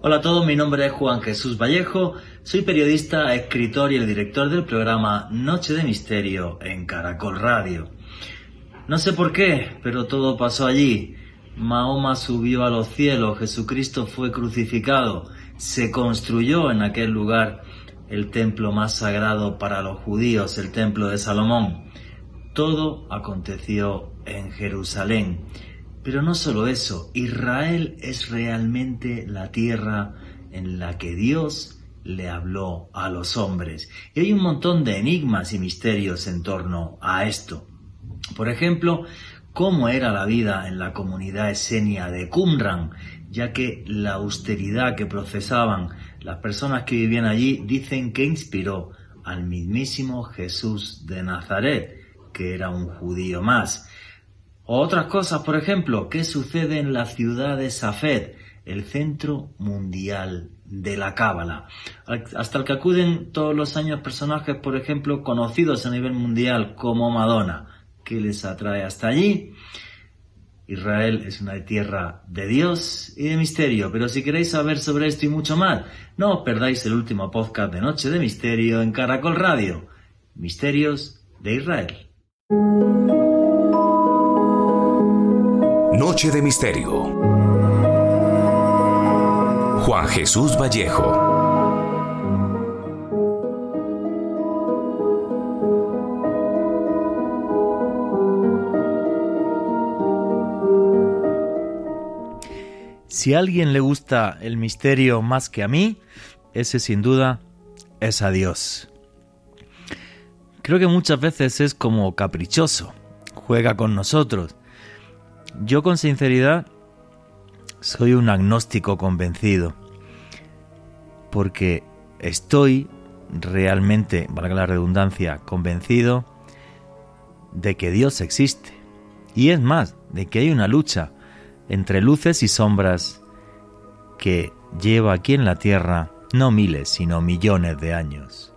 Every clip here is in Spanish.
Hola a todos, mi nombre es Juan Jesús Vallejo, soy periodista, escritor y el director del programa Noche de Misterio en Caracol Radio. No sé por qué, pero todo pasó allí. Mahoma subió a los cielos, Jesucristo fue crucificado, se construyó en aquel lugar el templo más sagrado para los judíos, el templo de Salomón. Todo aconteció en Jerusalén. Pero no solo eso, Israel es realmente la tierra en la que Dios le habló a los hombres. Y hay un montón de enigmas y misterios en torno a esto. Por ejemplo, cómo era la vida en la comunidad esenia de Qumran, ya que la austeridad que procesaban las personas que vivían allí dicen que inspiró al mismísimo Jesús de Nazaret, que era un judío más. O otras cosas, por ejemplo, ¿qué sucede en la ciudad de Safed, el centro mundial de la cábala? Hasta el que acuden todos los años personajes, por ejemplo, conocidos a nivel mundial como Madonna. ¿Qué les atrae hasta allí? Israel es una tierra de Dios y de misterio, pero si queréis saber sobre esto y mucho más, no os perdáis el último podcast de Noche de Misterio en Caracol Radio, Misterios de Israel. Noche de Misterio. Juan Jesús Vallejo. Si a alguien le gusta el misterio más que a mí, ese sin duda es a Dios. Creo que muchas veces es como caprichoso, juega con nosotros yo con sinceridad soy un agnóstico convencido, porque estoy realmente, valga la redundancia, convencido de que Dios existe. Y es más, de que hay una lucha entre luces y sombras que lleva aquí en la Tierra no miles, sino millones de años.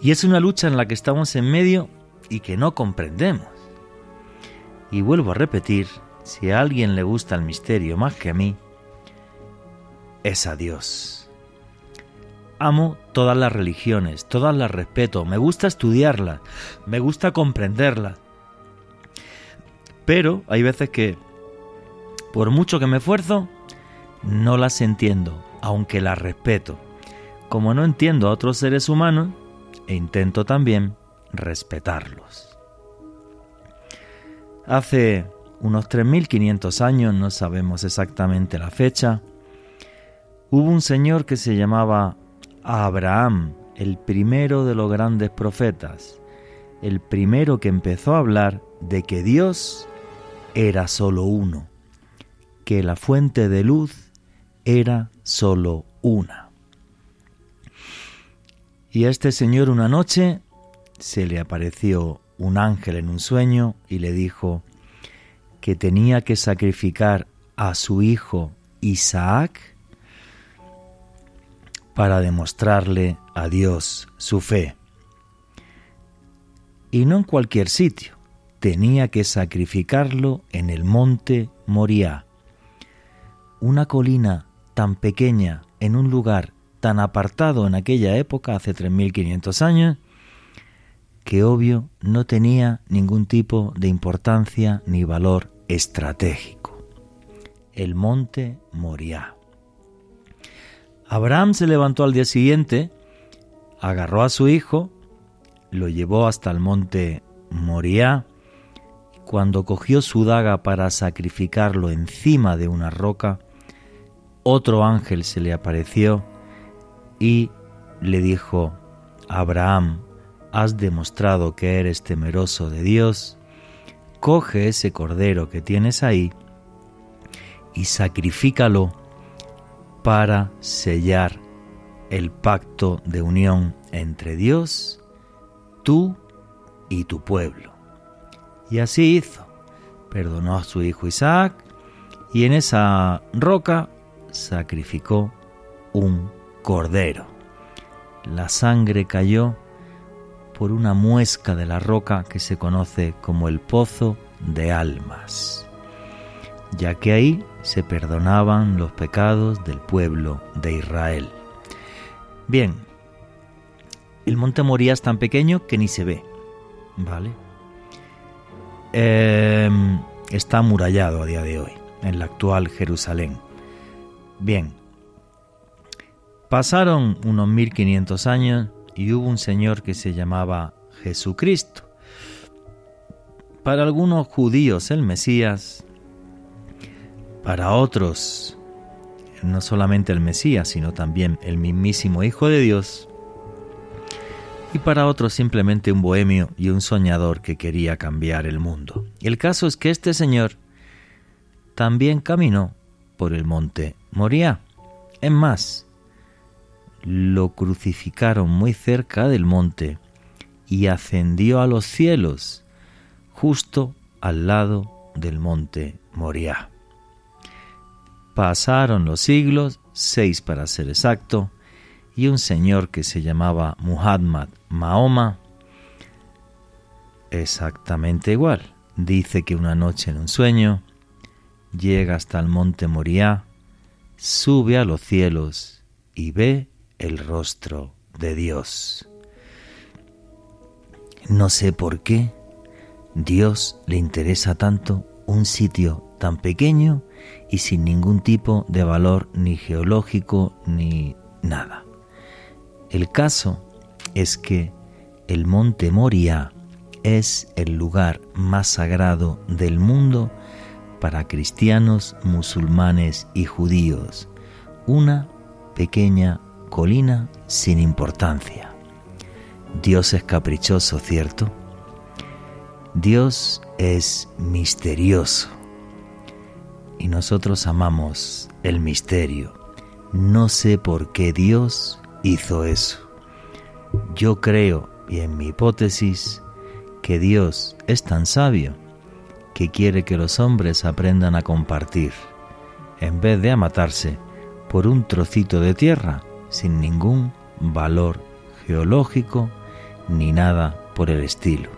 Y es una lucha en la que estamos en medio y que no comprendemos. Y vuelvo a repetir, si a alguien le gusta el misterio más que a mí, es a Dios. Amo todas las religiones, todas las respeto, me gusta estudiarlas, me gusta comprenderlas. Pero hay veces que, por mucho que me esfuerzo, no las entiendo, aunque las respeto. Como no entiendo a otros seres humanos, e intento también respetarlos. Hace unos 3.500 años, no sabemos exactamente la fecha, hubo un señor que se llamaba Abraham, el primero de los grandes profetas, el primero que empezó a hablar de que Dios era solo uno, que la fuente de luz era solo una. Y a este señor una noche se le apareció un ángel en un sueño y le dijo que tenía que sacrificar a su hijo Isaac para demostrarle a Dios su fe. Y no en cualquier sitio, tenía que sacrificarlo en el monte Moriah, una colina tan pequeña en un lugar tan apartado en aquella época, hace 3.500 años, que obvio no tenía ningún tipo de importancia ni valor estratégico. el monte Moriah. Abraham se levantó al día siguiente, agarró a su hijo, lo llevó hasta el monte Moriah. Cuando cogió su daga para sacrificarlo encima de una roca, otro ángel se le apareció y le dijo, Abraham, has demostrado que eres temeroso de Dios, coge ese cordero que tienes ahí y sacrifícalo para sellar el pacto de unión entre Dios, tú y tu pueblo. Y así hizo. Perdonó a su hijo Isaac y en esa roca sacrificó un cordero. La sangre cayó por una muesca de la roca que se conoce como el pozo de almas, ya que ahí se perdonaban los pecados del pueblo de Israel. Bien, el monte Moría es tan pequeño que ni se ve, ¿vale? Em, está amurallado a día de hoy, en la actual Jerusalén. Bien, pasaron unos 1500 años y hubo un señor que se llamaba Jesucristo. Para algunos judíos el Mesías, para otros no solamente el Mesías, sino también el mismísimo Hijo de Dios, y para otros simplemente un bohemio y un soñador que quería cambiar el mundo. El caso es que este señor también caminó por el monte Moría. Es más, lo crucificaron muy cerca del monte y ascendió a los cielos, justo al lado del monte Moriah. Pasaron los siglos, seis para ser exacto, y un señor que se llamaba Muhammad Mahoma, exactamente igual, dice que una noche en un sueño llega hasta el monte Moriah, sube a los cielos y ve el rostro de Dios. No sé por qué Dios le interesa tanto un sitio tan pequeño y sin ningún tipo de valor ni geológico ni nada. El caso es que el monte Moria es el lugar más sagrado del mundo para cristianos, musulmanes y judíos, una pequeña colina sin importancia. Dios es caprichoso, ¿cierto? Dios es misterioso y nosotros amamos el misterio. No sé por qué Dios hizo eso. Yo creo, y en mi hipótesis, que Dios es tan sabio que quiere que los hombres aprendan a compartir, en vez de a matarse por un trocito de tierra sin ningún valor geológico ni nada por el estilo.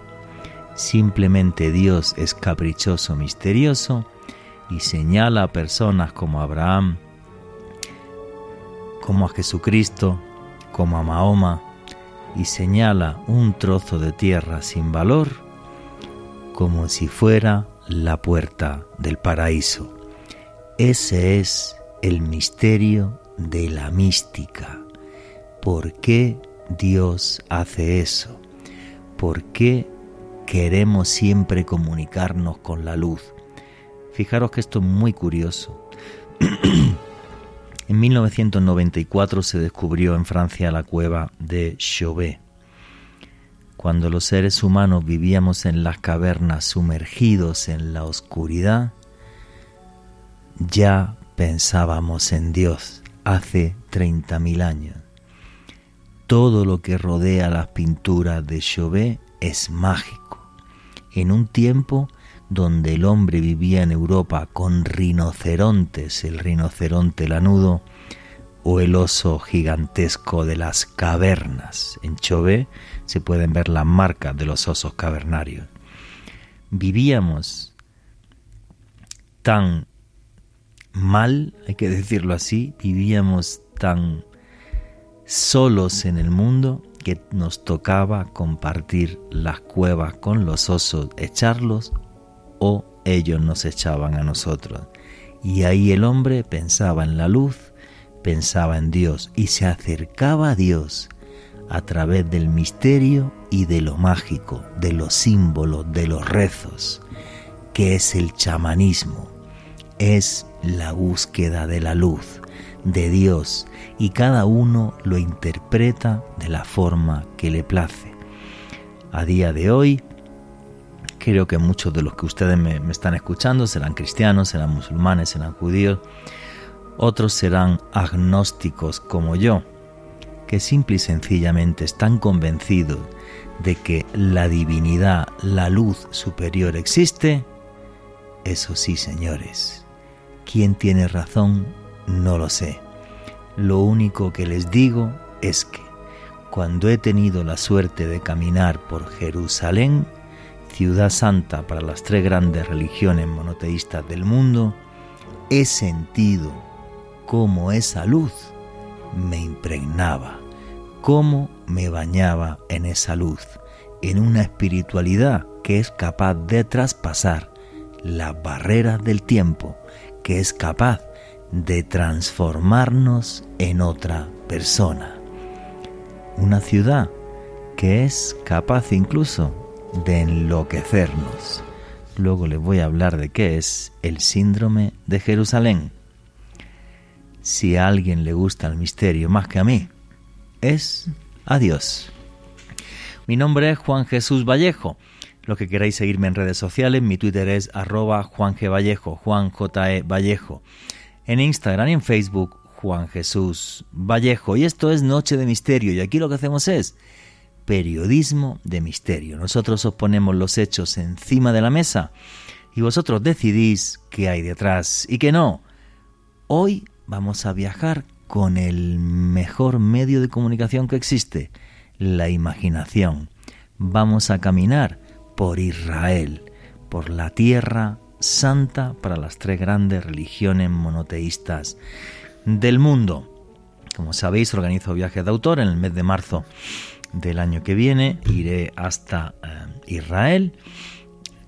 Simplemente Dios es caprichoso, misterioso y señala a personas como Abraham, como a Jesucristo, como a Mahoma, y señala un trozo de tierra sin valor como si fuera la puerta del paraíso. Ese es el misterio de la mística. ¿Por qué Dios hace eso? ¿Por qué queremos siempre comunicarnos con la luz? Fijaros que esto es muy curioso. en 1994 se descubrió en Francia la cueva de Chauvet. Cuando los seres humanos vivíamos en las cavernas sumergidos en la oscuridad, ya pensábamos en Dios hace 30.000 años. Todo lo que rodea las pinturas de Chauvet es mágico. En un tiempo donde el hombre vivía en Europa con rinocerontes, el rinoceronte lanudo, o el oso gigantesco de las cavernas. En Chauvet se pueden ver las marcas de los osos cavernarios. Vivíamos tan mal, hay que decirlo así, vivíamos tan solos en el mundo que nos tocaba compartir las cuevas con los osos, echarlos o ellos nos echaban a nosotros. Y ahí el hombre pensaba en la luz, pensaba en Dios y se acercaba a Dios a través del misterio y de lo mágico, de los símbolos, de los rezos, que es el chamanismo, es la búsqueda de la luz, de Dios, y cada uno lo interpreta de la forma que le place. A día de hoy, creo que muchos de los que ustedes me, están escuchando serán cristianos, serán musulmanes, serán judíos, otros serán agnósticos como yo, que simple y sencillamente están convencidos de que la divinidad, la luz superior existe, eso sí, señores. ¿Quién tiene razón? No lo sé. Lo único que les digo es que cuando he tenido la suerte de caminar por Jerusalén, ciudad santa para las tres grandes religiones monoteístas del mundo, he sentido cómo esa luz me impregnaba, cómo me bañaba en esa luz, en una espiritualidad que es capaz de traspasar las barreras del tiempo, que es capaz de transformarnos en otra persona. Una ciudad que es capaz incluso de enloquecernos. Luego les voy a hablar de qué es el síndrome de Jerusalén. Si a alguien le gusta el misterio más que a mí, es a Dios. Mi nombre es Juan Jesús Vallejo. Lo que queráis seguirme en redes sociales, mi Twitter es arroba Juan G. Vallejo, Juan J. E. Vallejo. En Instagram y en Facebook, Juan Jesús Vallejo. Y esto es Noche de Misterio. Y aquí lo que hacemos es periodismo de misterio. Nosotros os ponemos los hechos encima de la mesa y vosotros decidís qué hay detrás y qué no. Hoy vamos a viajar con el mejor medio de comunicación que existe, la imaginación. Vamos a caminar por Israel, por la tierra santa para las tres grandes religiones monoteístas del mundo. Como sabéis, organizo viajes de autor en el mes de marzo del año que viene. Iré hasta eh, Israel.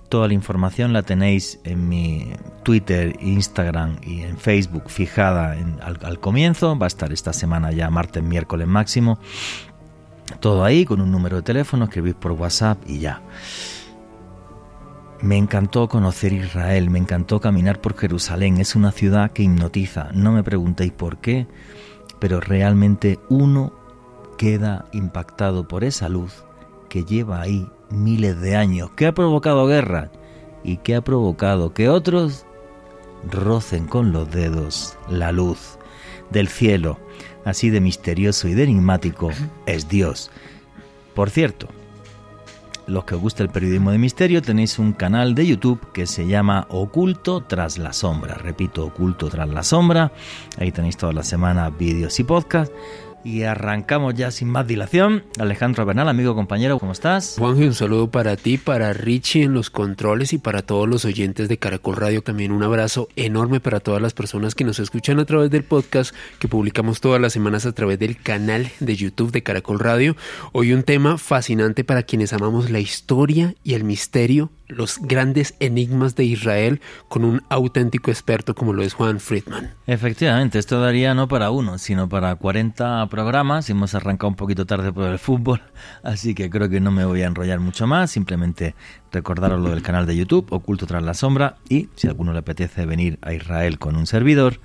Toda la información la tenéis en mi Twitter, Instagram y en Facebook fijada al, al, comienzo. Va a estar esta semana ya martes, miércoles máximo. Todo ahí con un número de teléfono, escribís por WhatsApp y ya. Me encantó conocer Israel, me encantó caminar por Jerusalén, es una ciudad que hipnotiza, no me preguntéis por qué, pero realmente uno queda impactado por esa luz que lleva ahí miles de años, que ha provocado guerra y que ha provocado que otros rocen con los dedos la luz del cielo. Así de misterioso y de enigmático es Dios. Por cierto, los que os gusta el periodismo de misterio, tenéis un canal de YouTube que se llama Oculto tras la sombra. Repito, Oculto tras la sombra. Ahí tenéis toda la semana vídeos y podcasts. Y arrancamos ya sin más dilación. Alejandro Bernal, amigo, compañero, ¿cómo estás? Juanjo, un saludo para ti, para Richie en los controles y para todos los oyentes de Caracol Radio. También un abrazo enorme para todas las personas que nos escuchan a través del podcast que publicamos todas las semanas a través del canal de YouTube de Caracol Radio. Hoy un tema fascinante para quienes amamos la historia y el misterio los grandes enigmas de Israel con un auténtico experto como lo es Juan Friedman. Efectivamente, esto daría no para uno, sino para 40 programas. Hemos arrancado un poquito tarde por el fútbol, así que creo que no me voy a enrollar mucho más. Simplemente recordaros lo del canal de YouTube, Oculto tras la sombra, y si a alguno le apetece venir a Israel con un servidor,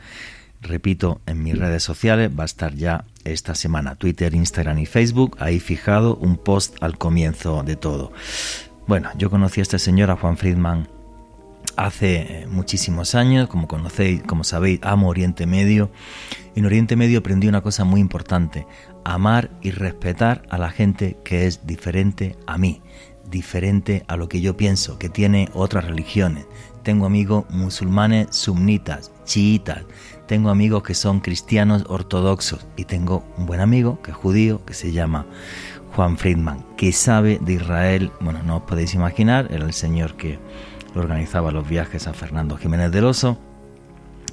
repito, en mis redes sociales va a estar ya esta semana, Twitter, Instagram y Facebook, ahí fijado un post al comienzo de todo. Bueno, yo conocí a este señor, a Juan Friedman, hace eh, muchísimos años, como conocéis, como sabéis, amo Oriente Medio. En Oriente Medio aprendí una cosa muy importante, amar y respetar a la gente que es diferente a mí, diferente a lo que yo pienso, que tiene otras religiones. Tengo amigos musulmanes sunitas, chiitas, tengo amigos que son cristianos ortodoxos y tengo un buen amigo que es judío que se llama Juan Friedman, que sabe de Israel, bueno, no os podéis imaginar, era el señor que organizaba los viajes a Fernando Jiménez del Oso,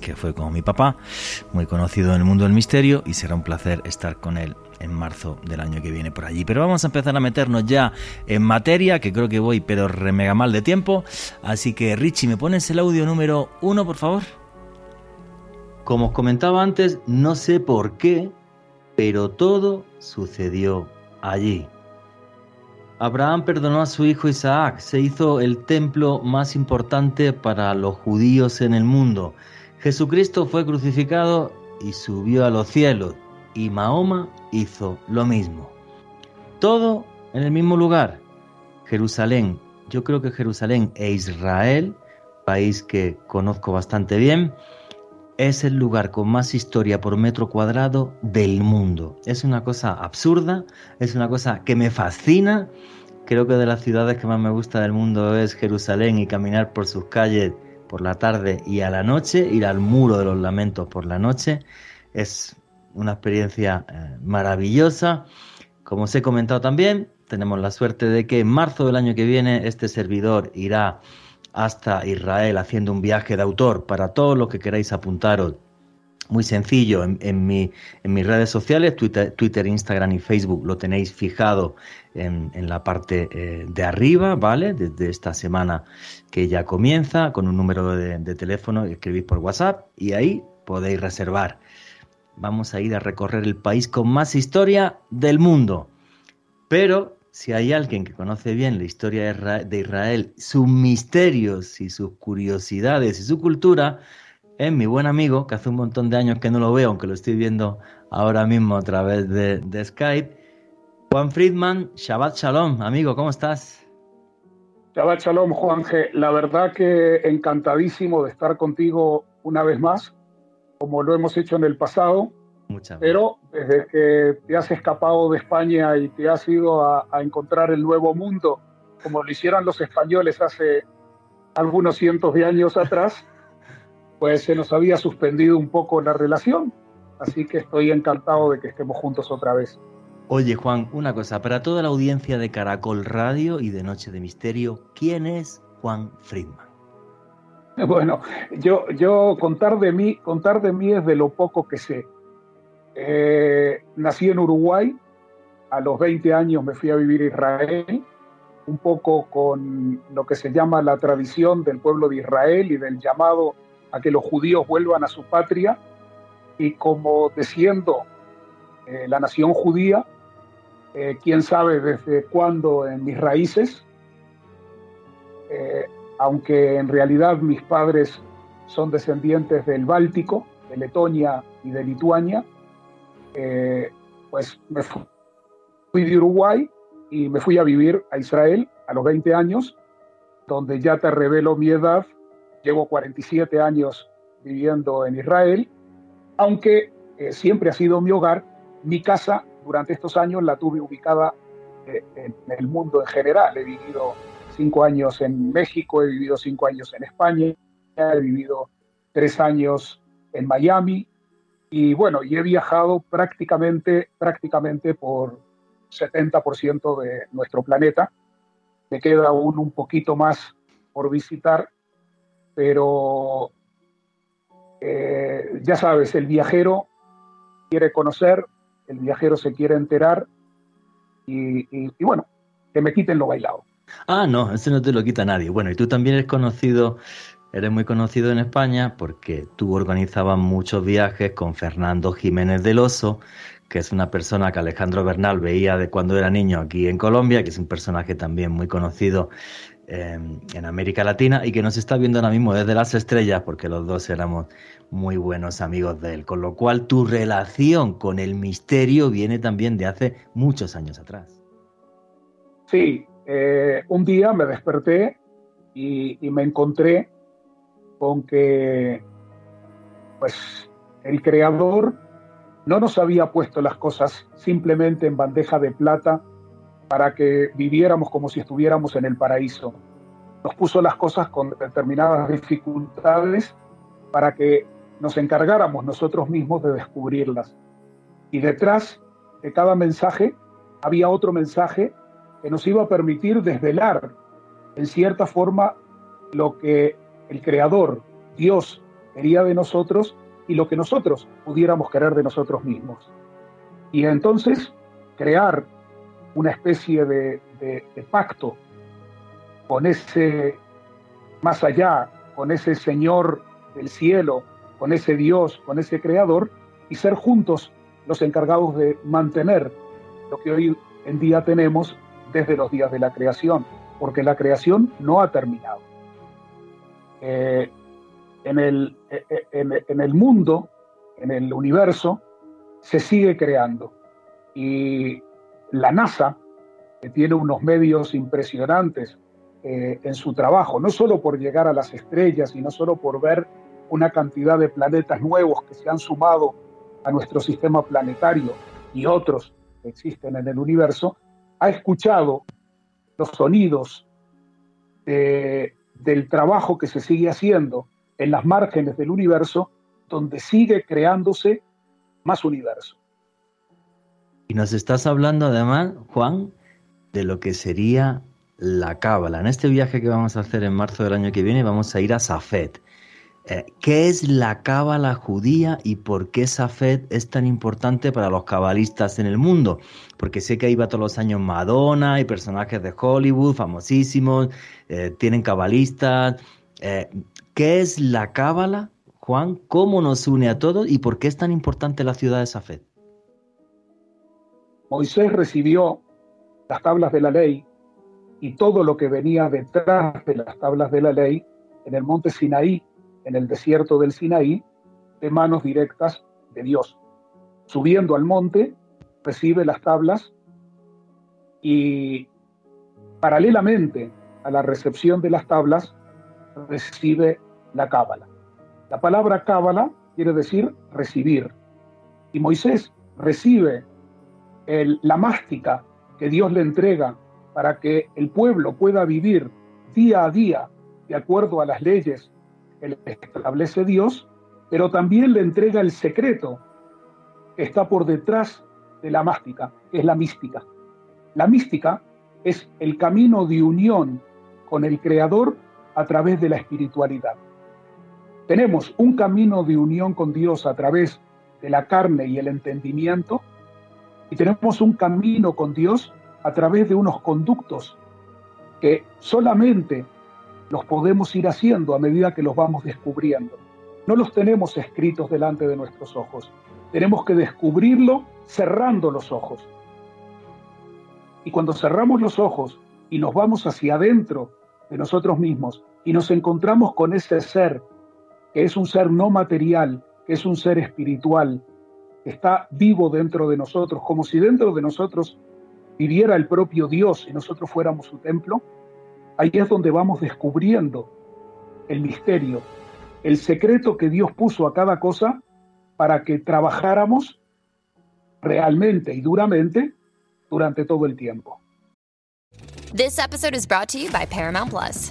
que fue como mi papá, muy conocido en el mundo del misterio, y será un placer estar con él en marzo del año que viene por allí. Pero vamos a empezar a meternos ya en materia, que creo que voy pero remega mal de tiempo. Así que Richie, ¿me pones el audio número uno, por favor? Como os comentaba antes, no sé por qué, pero todo sucedió allí. Abraham perdonó a su hijo Isaac, se hizo el templo más importante para los judíos en el mundo. Jesucristo fue crucificado y subió a los cielos, y Mahoma hizo lo mismo. Todo en el mismo lugar, Jerusalén. Yo creo que Jerusalén e Israel, país que conozco bastante bien, es el lugar con más historia por metro cuadrado del mundo. Es una cosa absurda, es una cosa que me fascina. Creo que de las ciudades que más me gusta del mundo es Jerusalén y caminar por sus calles por la tarde y a la noche, ir al muro de los lamentos por la noche. Es una experiencia eh, maravillosa. Como os he comentado también, tenemos la suerte de que en marzo del año que viene este servidor irá hasta Israel haciendo un viaje de autor para todos los que queráis apuntaros. Muy sencillo, en, en, mi, en mis redes sociales, Twitter, Twitter, Instagram y Facebook, lo tenéis fijado en, en la parte eh, de arriba, ¿vale? Desde esta semana que ya comienza, con un número de, de teléfono, escribís por WhatsApp y ahí podéis reservar. Vamos a ir a recorrer el país con más historia del mundo. Pero si hay alguien que conoce bien la historia de Israel, sus misterios y sus curiosidades y su cultura, es mi buen amigo, que hace un montón de años que no lo veo, aunque lo estoy viendo ahora mismo a través de, Skype. Juan Friedman, Shabbat Shalom, amigo, ¿cómo estás? Shabbat Shalom, Juan G. La verdad que encantadísimo de estar contigo una vez más, como lo hemos hecho en el pasado. Pero desde que te has escapado de España y te has ido a, a, encontrar el nuevo mundo, como lo hicieron los españoles hace algunos cientos de años atrás, pues se nos había suspendido un poco la relación. Así que estoy encantado de que estemos juntos otra vez. Oye Juan, una cosa, para toda la audiencia de Caracol Radio y de Noche de Misterio, ¿quién es Juan Friedman? Bueno, yo, yo contar de mí, contar de mí es de lo poco que sé. Eh, nací en Uruguay, a los 20 años me fui a vivir a Israel, un poco con lo que se llama la tradición del pueblo de Israel y del llamado a que los judíos vuelvan a su patria, y como desciendo eh, la nación judía, eh, quién sabe desde cuándo en mis raíces, eh, aunque en realidad mis padres son descendientes del Báltico, de Letonia y de Lituania, eh, pues me fui de Uruguay y me fui a vivir a Israel a los 20 años, donde ya te revelo mi edad. Llevo 47 años viviendo en Israel, aunque eh, siempre ha sido mi hogar. Mi casa durante estos años la tuve ubicada eh, en el mundo en general. He vivido cinco años en México, he vivido cinco años en España, he vivido tres años en Miami, y bueno, y he viajado prácticamente, prácticamente por 70% de nuestro planeta. Me queda aún un poquito más por visitar, pero eh, ya sabes, el viajero quiere conocer, el viajero se quiere enterar y, y, y bueno, que me quiten lo bailado. Ah, no, eso no te lo quita nadie. Bueno, y tú también eres conocido Eres muy conocido en España porque tú organizabas muchos viajes con Fernando Jiménez del Oso, que es una persona que Alejandro Bernal veía de cuando era niño aquí en Colombia, que es un personaje también muy conocido eh, en América Latina y que nos está viendo ahora mismo desde las estrellas porque los dos éramos muy buenos amigos de él. Con lo cual tu relación con el misterio viene también de hace muchos años atrás. Sí, eh, un día me desperté y me encontré con que pues el creador no nos había puesto las cosas simplemente en bandeja de plata para que viviéramos como si estuviéramos en el paraíso. Nos puso las cosas con determinadas dificultades para que nos encargáramos nosotros mismos de descubrirlas. Y detrás de cada mensaje había otro mensaje que nos iba a permitir desvelar en cierta forma lo que el Creador, Dios, quería de nosotros y lo que nosotros pudiéramos querer de nosotros mismos. Y entonces crear una especie de, de, pacto con ese más allá, con ese Señor del cielo con ese Dios, con ese Creador, y ser juntos los encargados de mantener lo que hoy en día tenemos desde los días de la creación, porque la creación no ha terminado. Eh, en, el, eh, eh, en, el mundo, en el universo, se sigue creando. Y la NASA, que tiene unos medios impresionantes en su trabajo, no solo por llegar a las estrellas y no solo por ver una cantidad de planetas nuevos que se han sumado a nuestro sistema planetario y otros que existen en el universo, ha escuchado los sonidos del trabajo que se sigue haciendo en las márgenes del universo, donde sigue creándose más universo. Y nos estás hablando además, Juan, de lo que sería la cábala. En este viaje que vamos a hacer en marzo del año que viene vamos a ir a Safed. Eh, ¿Qué es la cábala judía y por qué Safed es tan importante para los cabalistas en el mundo? Porque sé que va todos los años Madonna y personajes de Hollywood famosísimos, eh, tienen cabalistas. Eh, ¿Qué es la cábala, Juan? ¿Cómo nos une a todos y por qué es tan importante la ciudad de Safed? Moisés recibió las tablas de la ley y todo lo que venía detrás de las tablas de la ley en el monte Sinaí en el desierto del Sinaí de manos directas de Dios. Subiendo al monte, recibe las tablas y paralelamente a la recepción de las tablas, recibe la cábala. La palabra cábala quiere decir recibir. Y Moisés recibe la mástica que Dios le entrega para que el pueblo pueda vivir día a día de acuerdo a las leyes que establece Dios, pero también le entrega el secreto que está por detrás de la mástica, que es la mística. La mística es el camino de unión con el Creador a través de la espiritualidad. Tenemos un camino de unión con Dios a través de la carne y el entendimiento, y tenemos un camino con Dios a través de unos conductos que solamente los podemos ir haciendo a medida que los vamos descubriendo. No los tenemos escritos delante de nuestros ojos. Tenemos que descubrirlo cerrando los ojos. Y cuando cerramos los ojos y nos vamos hacia adentro de nosotros mismos y nos encontramos con ese ser, que es un ser no material, que es un ser espiritual, que está vivo dentro de nosotros, como si dentro de nosotros viviera el propio Dios y nosotros fuéramos su templo, Ahí es donde vamos descubriendo el misterio, el secreto que Dios puso a cada cosa para que trabajáramos realmente y duramente durante todo el tiempo. This episode is brought to you by Paramount Plus.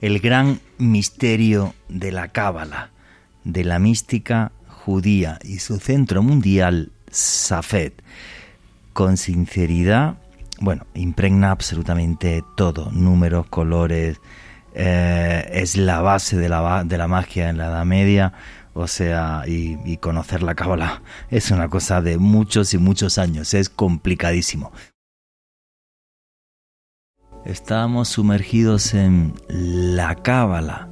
el gran misterio de la Cábala, de la mística judía y su centro mundial, Safed. Con sinceridad, bueno, impregna absolutamente todo, números, colores, eh, es la base de la, de la magia en la Edad Media, o sea, y, y conocer la Cábala es una cosa de muchos y muchos años, es complicadísimo. Estábamos sumergidos en la cábala,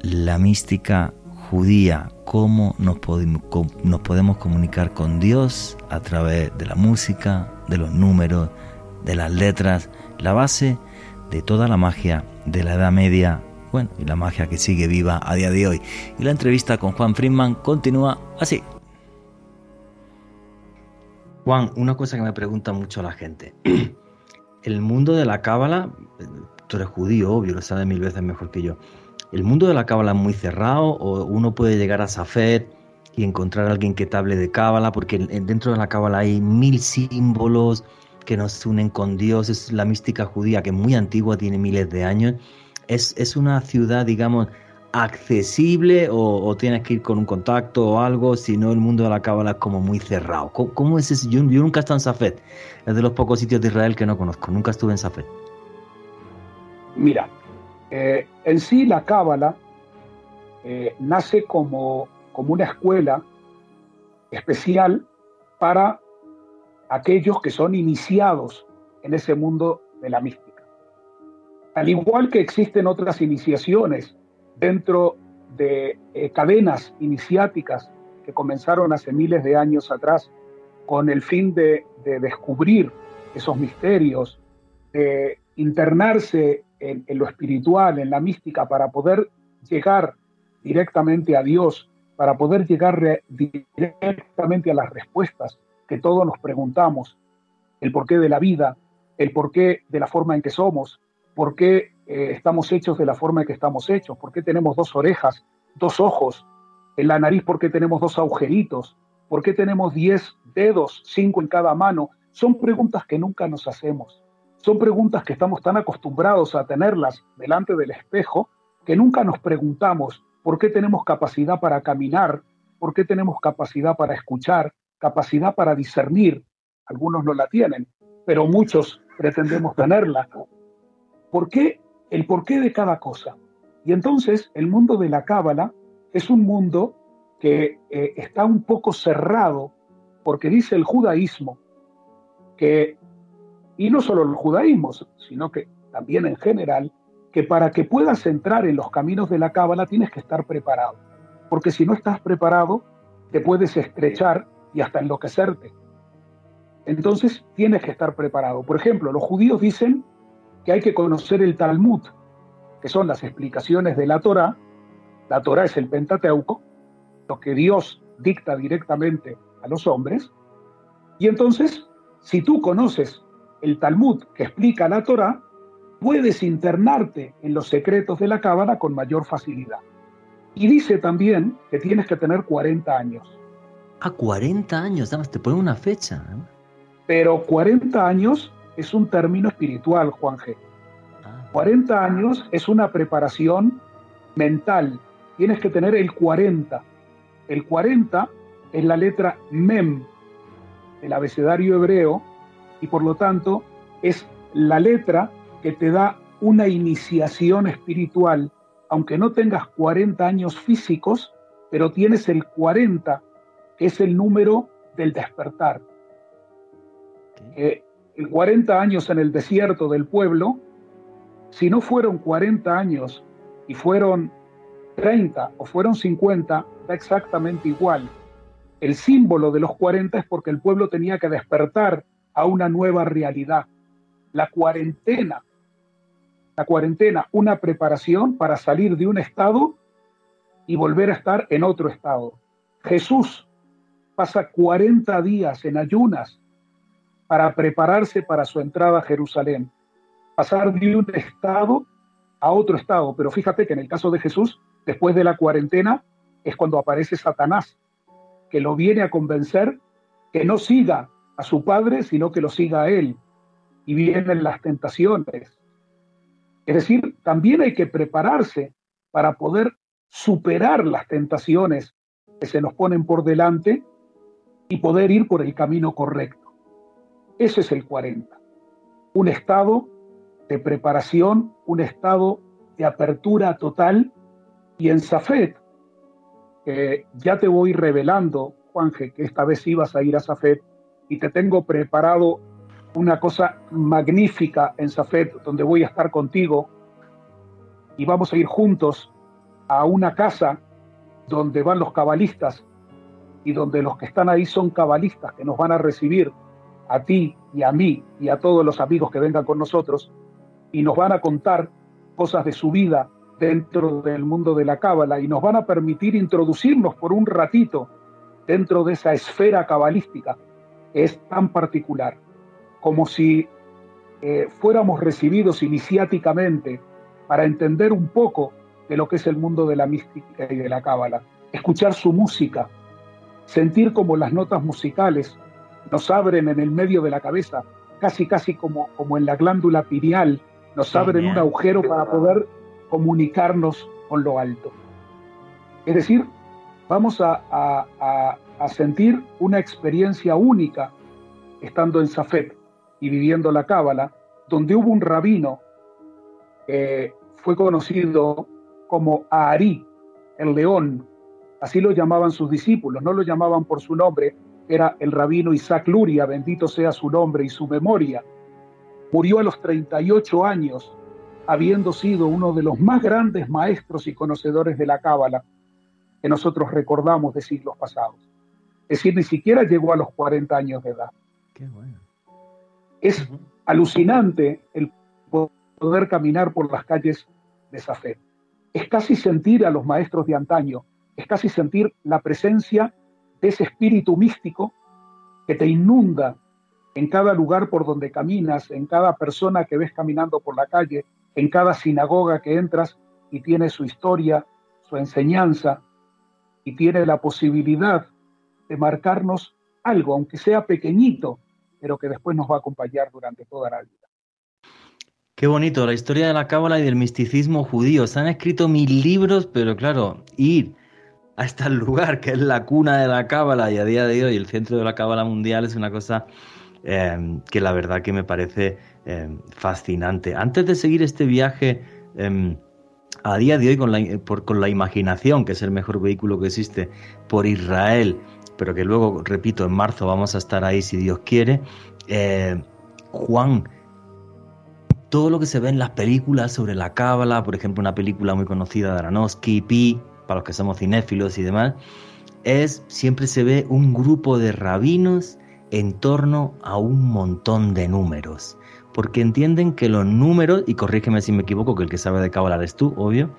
la mística judía, cómo nos podemos, nos podemos comunicar con Dios a través de la música, de los números, de las letras, la base de toda la magia de la Edad Media, bueno, y la magia que sigue viva a día de hoy. Y la entrevista con Juan Friedman continúa así. Juan, una cosa que me pregunta mucho la gente. El mundo de la cábala, tú eres judío, obvio, lo sabes mil veces mejor que yo. ¿El mundo de la cábala es muy cerrado o uno puede llegar a Safed y encontrar a alguien que te hable de cábala? Porque dentro de la cábala hay mil símbolos que nos unen con Dios, es la mística judía que es muy antigua, tiene miles de años. Es, es una ciudad, digamos, accesible o, tienes que ir con un contacto o algo, si no el mundo de la cábala es como muy cerrado. ¿Cómo, es ese? Yo, nunca he estado en Safed, es de los pocos sitios de Israel que no conozco, nunca estuve en Safed. Mira, eh, en sí la cábala eh, nace como, como una escuela especial para aquellos que son iniciados en ese mundo de la mística. Al igual que existen otras iniciaciones dentro de eh, cadenas iniciáticas que comenzaron hace miles de años atrás con el fin de, descubrir esos misterios, de internarse en, lo espiritual, en la mística, para poder llegar directamente a Dios, para poder llegar directamente a las respuestas que todos nos preguntamos, el porqué de la vida, el porqué de la forma en que somos, por qué eh, estamos hechos de la forma en que estamos hechos, por qué tenemos dos orejas, dos ojos, en la nariz por qué tenemos dos agujeritos, por qué tenemos diez dedos, cinco en cada mano. Son preguntas que nunca nos hacemos. Son preguntas que estamos tan acostumbrados a tenerlas delante del espejo que nunca nos preguntamos por qué tenemos capacidad para caminar, por qué tenemos capacidad para escuchar, capacidad para discernir. Algunos no la tienen, pero muchos pretendemos tenerla. ¿Por qué el porqué de cada cosa. Y entonces el mundo de la cábala es un mundo que eh, está un poco cerrado, porque dice el judaísmo que, y no solo el judaísmo, sino que también en general, que para que puedas entrar en los caminos de la cábala tienes que estar preparado, porque si no estás preparado, te puedes estrechar y hasta enloquecerte. Entonces tienes que estar preparado. Por ejemplo, los judíos dicen que hay que conocer el Talmud, que son las explicaciones de la Torah. La Torah es el Pentateuco, lo que Dios dicta directamente a los hombres. Y entonces, si tú conoces el Talmud que explica la Torah, puedes internarte en los secretos de la Cábala con mayor facilidad. Y dice también que tienes que tener 40 años. A 40 años, además te pone una fecha. Pero 40 años es un término espiritual, Juan G. 40 años es una preparación mental. Tienes que tener el 40. El 40 es la letra Mem del abecedario hebreo y por lo tanto es la letra que te da una iniciación espiritual, aunque no tengas 40 años físicos, pero tienes el 40, que es el número del despertar. Eh, el 40 años en el desierto del pueblo, si no fueron 40 años y fueron 30 o fueron 50, da exactamente igual. El símbolo de los 40 es porque el pueblo tenía que despertar a una nueva realidad. La cuarentena, la cuarentena, una preparación para salir de un estado y volver a estar en otro estado. Jesús pasa 40 días en ayunas para prepararse para su entrada a Jerusalén, pasar de un estado a otro estado. Pero fíjate que en el caso de Jesús, después de la cuarentena, es cuando aparece Satanás, que lo viene a convencer que no siga a su padre, sino que lo siga a él. Y vienen las tentaciones. Es decir, también hay que prepararse para poder superar las tentaciones que se nos ponen por delante y poder ir por el camino correcto. Ese es el 40. Un estado de preparación, un estado de apertura total. Y en Safet, ya te voy revelando, Juanje, que esta vez ibas a ir a Safet y te tengo preparado una cosa magnífica en Safet, donde voy a estar contigo y vamos a ir juntos a una casa donde van los cabalistas y donde los que están ahí son cabalistas que nos van a recibir a ti y a mí y a todos los amigos que vengan con nosotros y nos van a contar cosas de su vida dentro del mundo de la cábala y nos van a permitir introducirnos por un ratito dentro de esa esfera cabalística que es tan particular, como si eh, fuéramos recibidos iniciáticamente para entender un poco de lo que es el mundo de la mística y de la cábala, escuchar su música, sentir como las notas musicales nos abren en el medio de la cabeza, casi casi como, como en la glándula pineal, nos abren un agujero para poder comunicarnos con lo alto. Es decir, vamos a, sentir una experiencia única estando en Safed y viviendo la Cábala, donde hubo un rabino que fue conocido como Ari, el león, así lo llamaban sus discípulos, no lo llamaban por su nombre, era el rabino Isaac Luria, bendito sea su nombre y su memoria. Murió a los 38 años, habiendo sido uno de los más grandes maestros y conocedores de la Cábala que nosotros recordamos de siglos pasados. Es decir, ni siquiera llegó a los 40 años de edad. Qué bueno. Es alucinante el poder caminar por las calles de Safed. Es casi sentir a los maestros de antaño, es casi sentir la presencia de ese espíritu místico que te inunda en cada lugar por donde caminas, en cada persona que ves caminando por la calle, en cada sinagoga que entras y tiene su historia, su enseñanza, y tiene la posibilidad de marcarnos algo, aunque sea pequeñito, pero que después nos va a acompañar durante toda la vida. Qué bonito, la historia de la cábala y del misticismo judío. Se han escrito mil libros, pero claro, ir hasta el lugar que es la cuna de la cábala y a día de hoy el centro de la cábala mundial es una cosa eh, que la verdad que me parece eh, fascinante. Antes de seguir este viaje eh, a día de hoy con la, con la imaginación, que es el mejor vehículo que existe, por Israel, pero que luego, repito, en marzo vamos a estar ahí si Dios quiere, Juan, todo lo que se ve en las películas sobre la cábala, por ejemplo, una película muy conocida de Aronofsky, Pi, para los que somos cinéfilos y demás, es siempre se ve un grupo de rabinos en torno a un montón de números. Porque entienden que los números, y corrígeme si me equivoco, que el que sabe de cábala eres tú, obvio,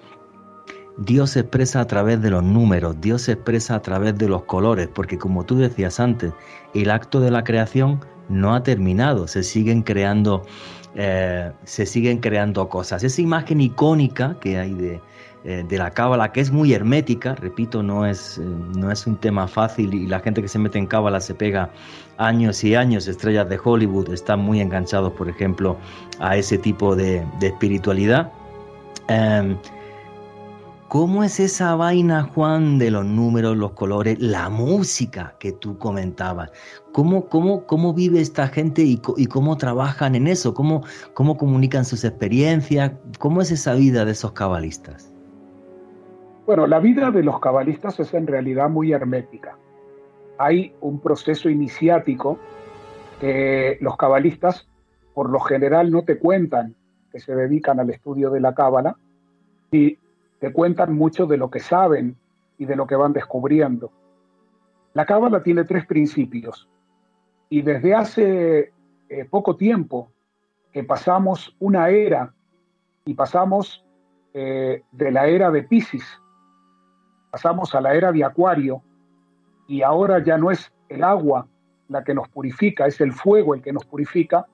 Dios se expresa a través de los números, Dios se expresa a través de los colores, porque como tú decías antes, el acto de la creación no ha terminado, se siguen creando, eh, se siguen creando cosas. Esa imagen icónica que hay de, eh, de la cábala, que es muy hermética, repito, no es, eh, no es un tema fácil y la gente que se mete en cábala se pega años y años, estrellas de Hollywood están muy enganchados, por ejemplo, a ese tipo de, espiritualidad. Em, ¿Cómo es esa vaina, Juan, de los números, los colores, la música que tú comentabas? ¿Cómo, cómo, cómo vive esta gente y, cómo trabajan en eso? ¿Cómo, ¿Cómo comunican sus experiencias? ¿Cómo es esa vida de esos cabalistas? Bueno, la vida de los cabalistas es en realidad muy hermética. Hay un proceso iniciático que los cabalistas por lo general no te cuentan que se dedican al estudio de la cábala y te cuentan mucho de lo que saben y de lo que van descubriendo. La cábala tiene tres principios y desde hace eh, poco tiempo que pasamos una era y pasamos eh, de la era de Pisces pasamos a la era de Acuario y ahora ya no es el agua la que nos purifica, es el fuego el que nos purifica,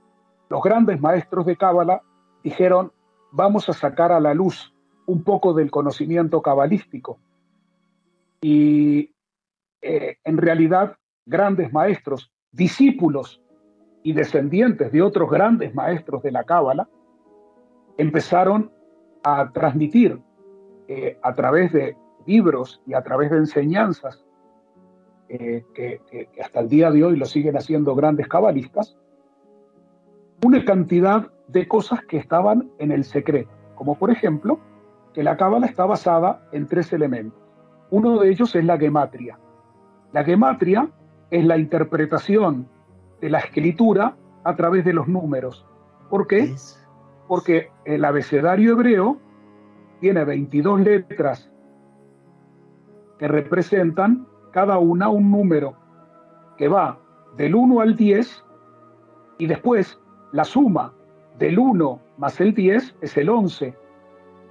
los grandes maestros de Cábala dijeron, vamos a sacar a la luz un poco del conocimiento cabalístico. Y eh, en realidad, grandes maestros, discípulos y descendientes de otros grandes maestros de la Cábala, empezaron a transmitir eh, a través de libros y a través de enseñanzas eh, que, hasta el día de hoy lo siguen haciendo grandes cabalistas, una cantidad de cosas que estaban en el secreto, como por ejemplo que la cábala está basada en tres elementos. Uno de ellos es la gematria. La gematria es la interpretación de la escritura a través de los números. ¿Por qué? Porque el abecedario hebreo tiene 22 letras que representan cada una un número que va del 1 al 10 y después la suma del 1 más el 10 es el 11,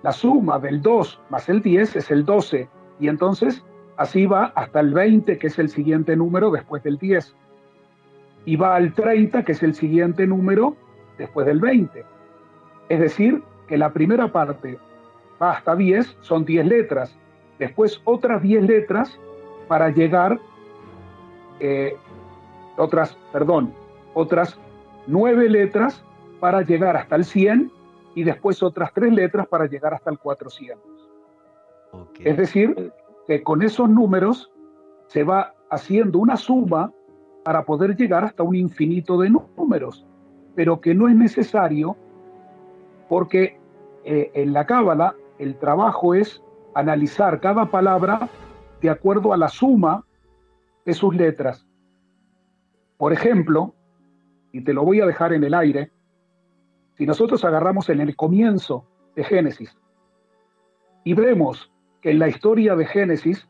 la suma del 2 más el 10 es el 12 y entonces así va hasta el 20 que es el siguiente número después del 10 y va al 30 que es el siguiente número después del 20. Es decir, que la primera parte va hasta 10, son 10 letras, después otras 10 letras para llegar, eh, otras, perdón, otras 9 letras para llegar hasta el 100 y después otras 3 letras para llegar hasta el 400. Es decir, que con esos números se va haciendo una suma para poder llegar hasta un infinito de números, pero que no es necesario porque eh, en la cábala el trabajo es analizar cada palabra de acuerdo a la suma de sus letras. Por ejemplo, y te lo voy a dejar en el aire, si nosotros agarramos en el comienzo de Génesis y vemos que en la historia de Génesis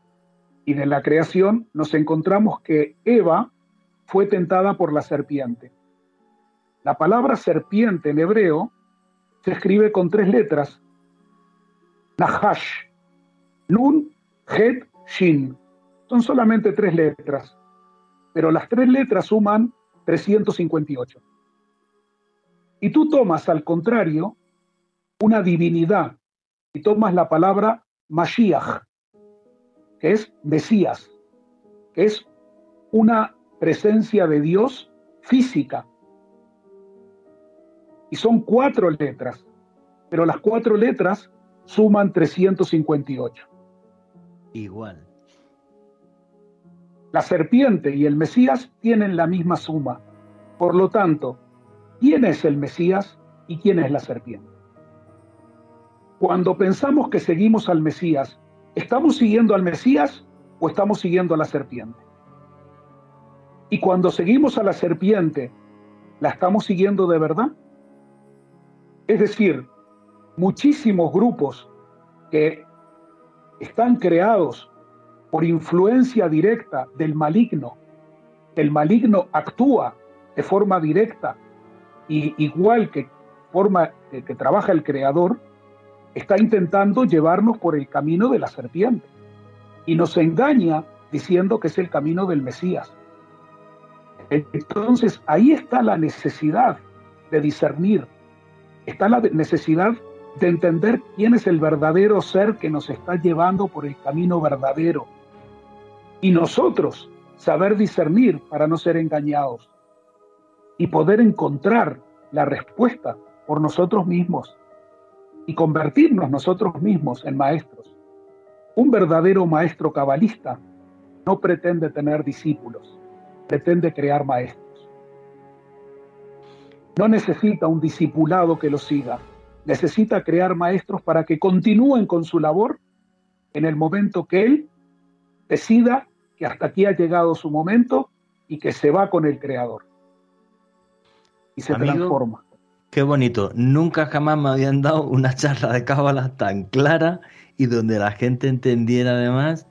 y de la creación nos encontramos que Eva fue tentada por la serpiente. La palabra serpiente en hebreo se escribe con tres letras. Nahash, Nun, Het, Shin. Son solamente tres letras, pero las tres letras suman 358. Y tú tomas al contrario una divinidad y tomas la palabra Mashiach, que es Mesías, que es una presencia de Dios física. Y son cuatro letras, pero las cuatro letras suman 358. Igual. La serpiente y el Mesías tienen la misma suma. Por lo tanto, ¿quién es el Mesías y quién es la serpiente? Cuando pensamos que seguimos al Mesías, ¿estamos siguiendo al Mesías o estamos siguiendo a la serpiente? Y cuando seguimos a la serpiente, ¿la estamos siguiendo de verdad? Es decir, muchísimos grupos que están creados por influencia directa del maligno, el maligno actúa de forma directa y igual que forma que, que trabaja el creador, está intentando llevarnos por el camino de la serpiente. Y nos engaña diciendo que es el camino del Mesías. Entonces ahí está la necesidad de discernir, está la necesidad de entender quién es el verdadero ser que nos está llevando por el camino verdadero. Y nosotros saber discernir para no ser engañados y poder encontrar la respuesta por nosotros mismos y convertirnos nosotros mismos en maestros. Un verdadero maestro cabalista no pretende tener discípulos, pretende crear maestros. No necesita un discipulado que lo siga, necesita crear maestros para que continúen con su labor en el momento que él decida que hasta aquí ha llegado su momento y que se va con el creador. Y se transforma. Qué bonito. Nunca jamás me habían dado una charla de cábala tan clara y donde la gente entendiera además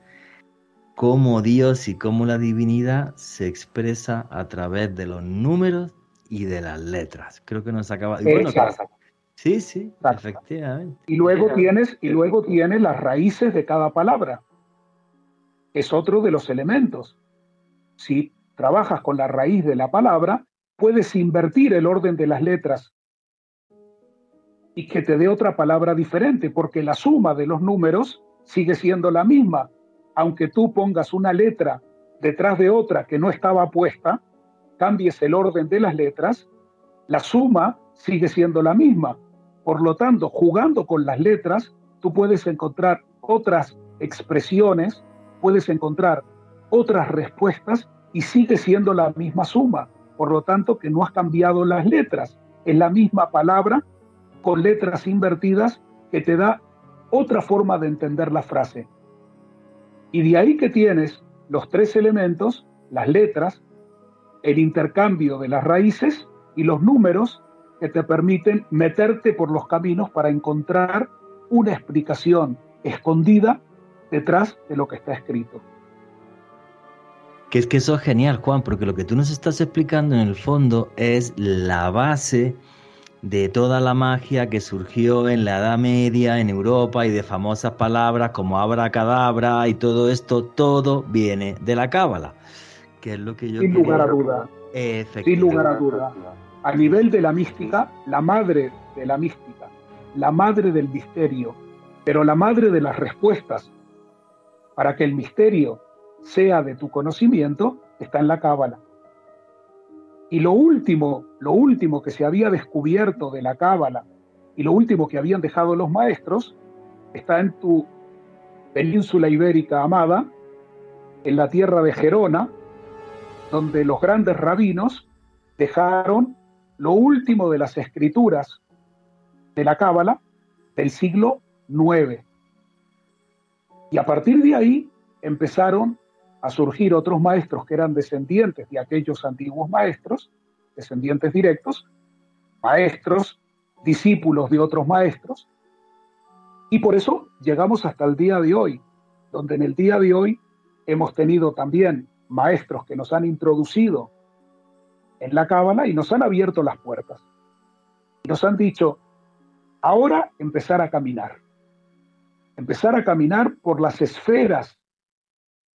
cómo Dios y cómo la divinidad se expresa a través de los números y de las letras. Creo que nos acaba. Y bueno, sí, sí, efectivamente. Y luego tienes y luego tienes las raíces de cada palabra. Es otro de los elementos. Si trabajas con la raíz de la palabra, puedes invertir el orden de las letras y que te dé otra palabra diferente, porque la suma de los números sigue siendo la misma. Aunque tú pongas una letra detrás de otra que no estaba puesta, cambies el orden de las letras, la suma sigue siendo la misma. Por lo tanto, jugando con las letras, tú puedes encontrar otras expresiones, puedes encontrar otras respuestas y sigue siendo la misma suma. Por lo tanto, que no has cambiado las letras. Es la misma palabra con letras invertidas que te da otra forma de entender la frase. Y de ahí que tienes los tres elementos, las letras, el intercambio de las raíces y los números que te permiten meterte por los caminos para encontrar una explicación escondida detrás de lo que está escrito. Que es que eso es genial, Juan, porque lo que tú nos estás explicando en el fondo es la base de toda la magia que surgió en la Edad Media en Europa y de famosas palabras como abracadabra y todo esto, todo viene de la cábala, que es lo que yo Sin lugar a duda. Sin lugar a duda. A nivel de la mística, la madre de la mística, la madre del misterio, pero la madre de las respuestas para que el misterio sea de tu conocimiento, está en la cábala. Y lo último, lo último que se había descubierto de la cábala y lo último que habían dejado los maestros está en tu península ibérica amada, en la tierra de Gerona, donde los grandes rabinos dejaron lo último de las escrituras de la Cábala del siglo IX. Y a partir de ahí empezaron a surgir otros maestros que eran descendientes de aquellos antiguos maestros, descendientes directos, maestros, discípulos de otros maestros, y por eso llegamos hasta el día de hoy, donde en el día de hoy hemos tenido también maestros que nos han introducido en la cábala y nos han abierto las puertas. Nos han dicho, ahora empezar a caminar. Empezar a caminar por las esferas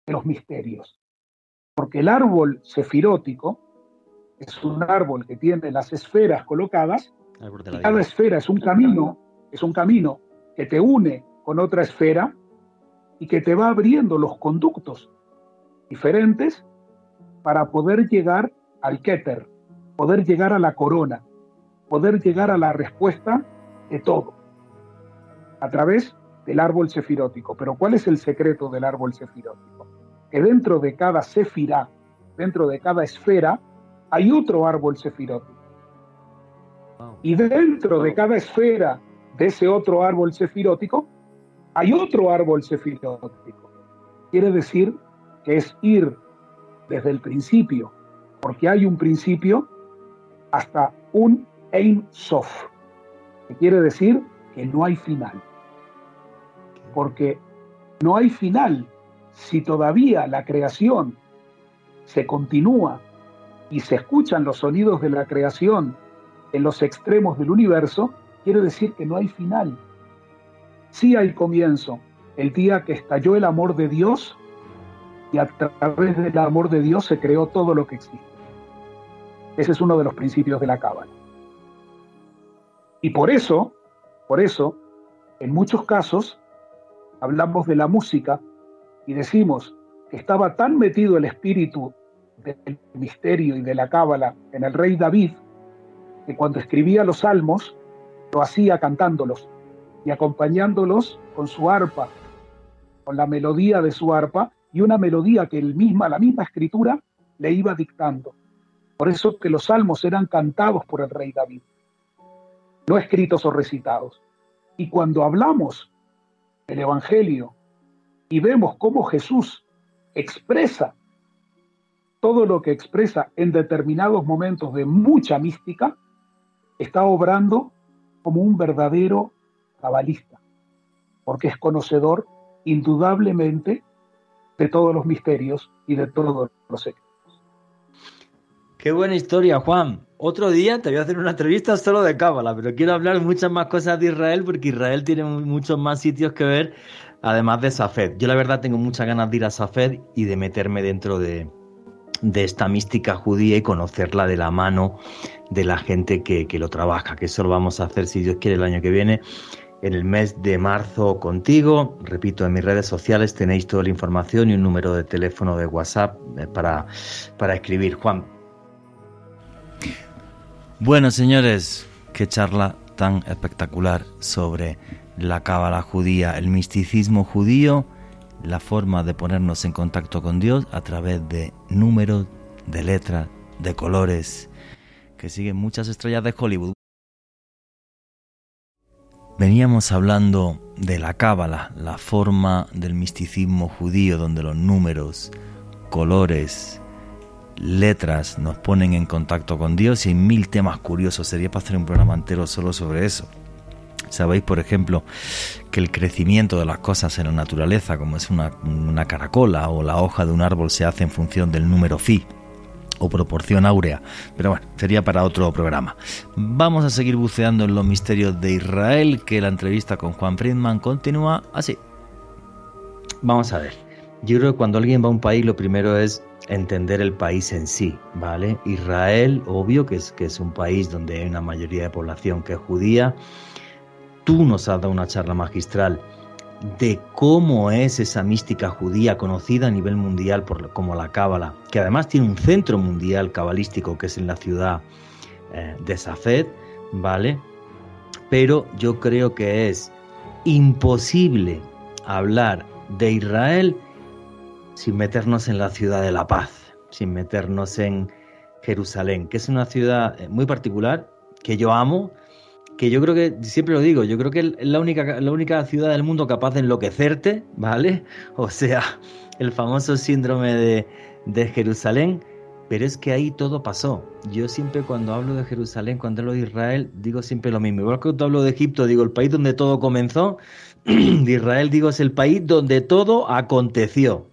de los misterios. Porque el árbol sefirótico es un árbol que tiene las esferas colocadas y cada esfera es un camino, es un camino que te une con otra esfera y que te va abriendo los conductos diferentes para poder llegar al Keter, poder llegar a la corona, poder llegar a la respuesta de todo, a través del árbol sefirótico. Pero ¿cuál es el secreto del árbol sefirótico? Que dentro de cada sefirá, dentro de cada esfera, hay otro árbol sefirótico. Y dentro de cada esfera de ese otro árbol sefirótico, hay otro árbol sefirótico. Quiere decir que es ir desde el principio, porque hay un principio, hasta un Ein Sof, que quiere decir que no hay final. Porque no hay final si todavía la creación se continúa y se escuchan los sonidos de la creación en los extremos del universo, quiere decir que no hay final. Sí hay comienzo, el día que estalló el amor de Dios y a través del amor de Dios se creó todo lo que existe. Ese es uno de los principios de la cábala. Y por eso, por eso, en muchos casos hablamos de la música y decimos que estaba tan metido el espíritu del misterio y de la cábala en el rey David que cuando escribía los salmos lo hacía cantándolos y acompañándolos con su arpa, con la melodía de su arpa y una melodía que él misma, la misma escritura, le iba dictando. Por eso que los salmos eran cantados por el rey David, no escritos o recitados. Y cuando hablamos del Evangelio y vemos cómo Jesús expresa todo lo que expresa en determinados momentos de mucha mística, está obrando como un verdadero cabalista, porque es conocedor indudablemente de todos los misterios y de todos los secretos. Qué buena historia, Juan. Otro día te voy a hacer una entrevista solo de Cábala, pero quiero hablar muchas más cosas de Israel porque Israel tiene muchos más sitios que ver, además de Safed. Yo la verdad tengo muchas ganas de ir a Safed y de meterme dentro de, de esta mística judía y conocerla de la mano de la gente que, lo trabaja, que eso lo vamos a hacer, si Dios quiere, el año que viene, en el mes de marzo contigo. Repito, en mis redes sociales tenéis toda la información y un número de teléfono de WhatsApp eh, para, para escribir. Juan. Bueno, señores, qué charla tan espectacular sobre la cábala judía, el misticismo judío la forma de ponernos en contacto con Dios a través de números, de letras, de colores, que siguen muchas estrellas de Hollywood. Veníamos hablando de la cábala, la forma del misticismo judío donde los números, colores, letras nos ponen en contacto con Dios y hay mil temas curiosos. Sería para hacer un programa entero solo sobre eso. Sabéis, por ejemplo, que el crecimiento de las cosas en la naturaleza, como es una, caracola o la hoja de un árbol, se hace en función del número phi o proporción áurea. Pero bueno, sería para otro programa. Vamos a seguir buceando en los misterios de Israel, que la entrevista con Juan Friedman continúa así. Vamos a ver. Yo creo que cuando alguien va a un país lo primero es entender el país en sí, ¿vale? Israel, obvio que es, que es un país donde hay una mayoría de población que es judía. Tú nos has dado una charla magistral de cómo es esa mística judía conocida a nivel mundial por, como la Cábala, que además tiene un centro mundial cabalístico que es en la ciudad eh, de Safed, ¿vale? Pero yo creo que es imposible hablar de Israel sin meternos en la ciudad de la paz, sin meternos en Jerusalén, que es una ciudad eh, muy particular, que yo amo, que yo creo que, siempre lo digo, yo creo que es la única, la única ciudad del mundo capaz de enloquecerte, ¿vale? O sea, el famoso síndrome de, de Jerusalén, pero es que ahí todo pasó. Yo siempre cuando hablo de Jerusalén, cuando hablo de Israel, digo siempre lo mismo. Igual que cuando hablo de Egipto, digo el país donde todo comenzó, de Israel digo es el país donde todo aconteció.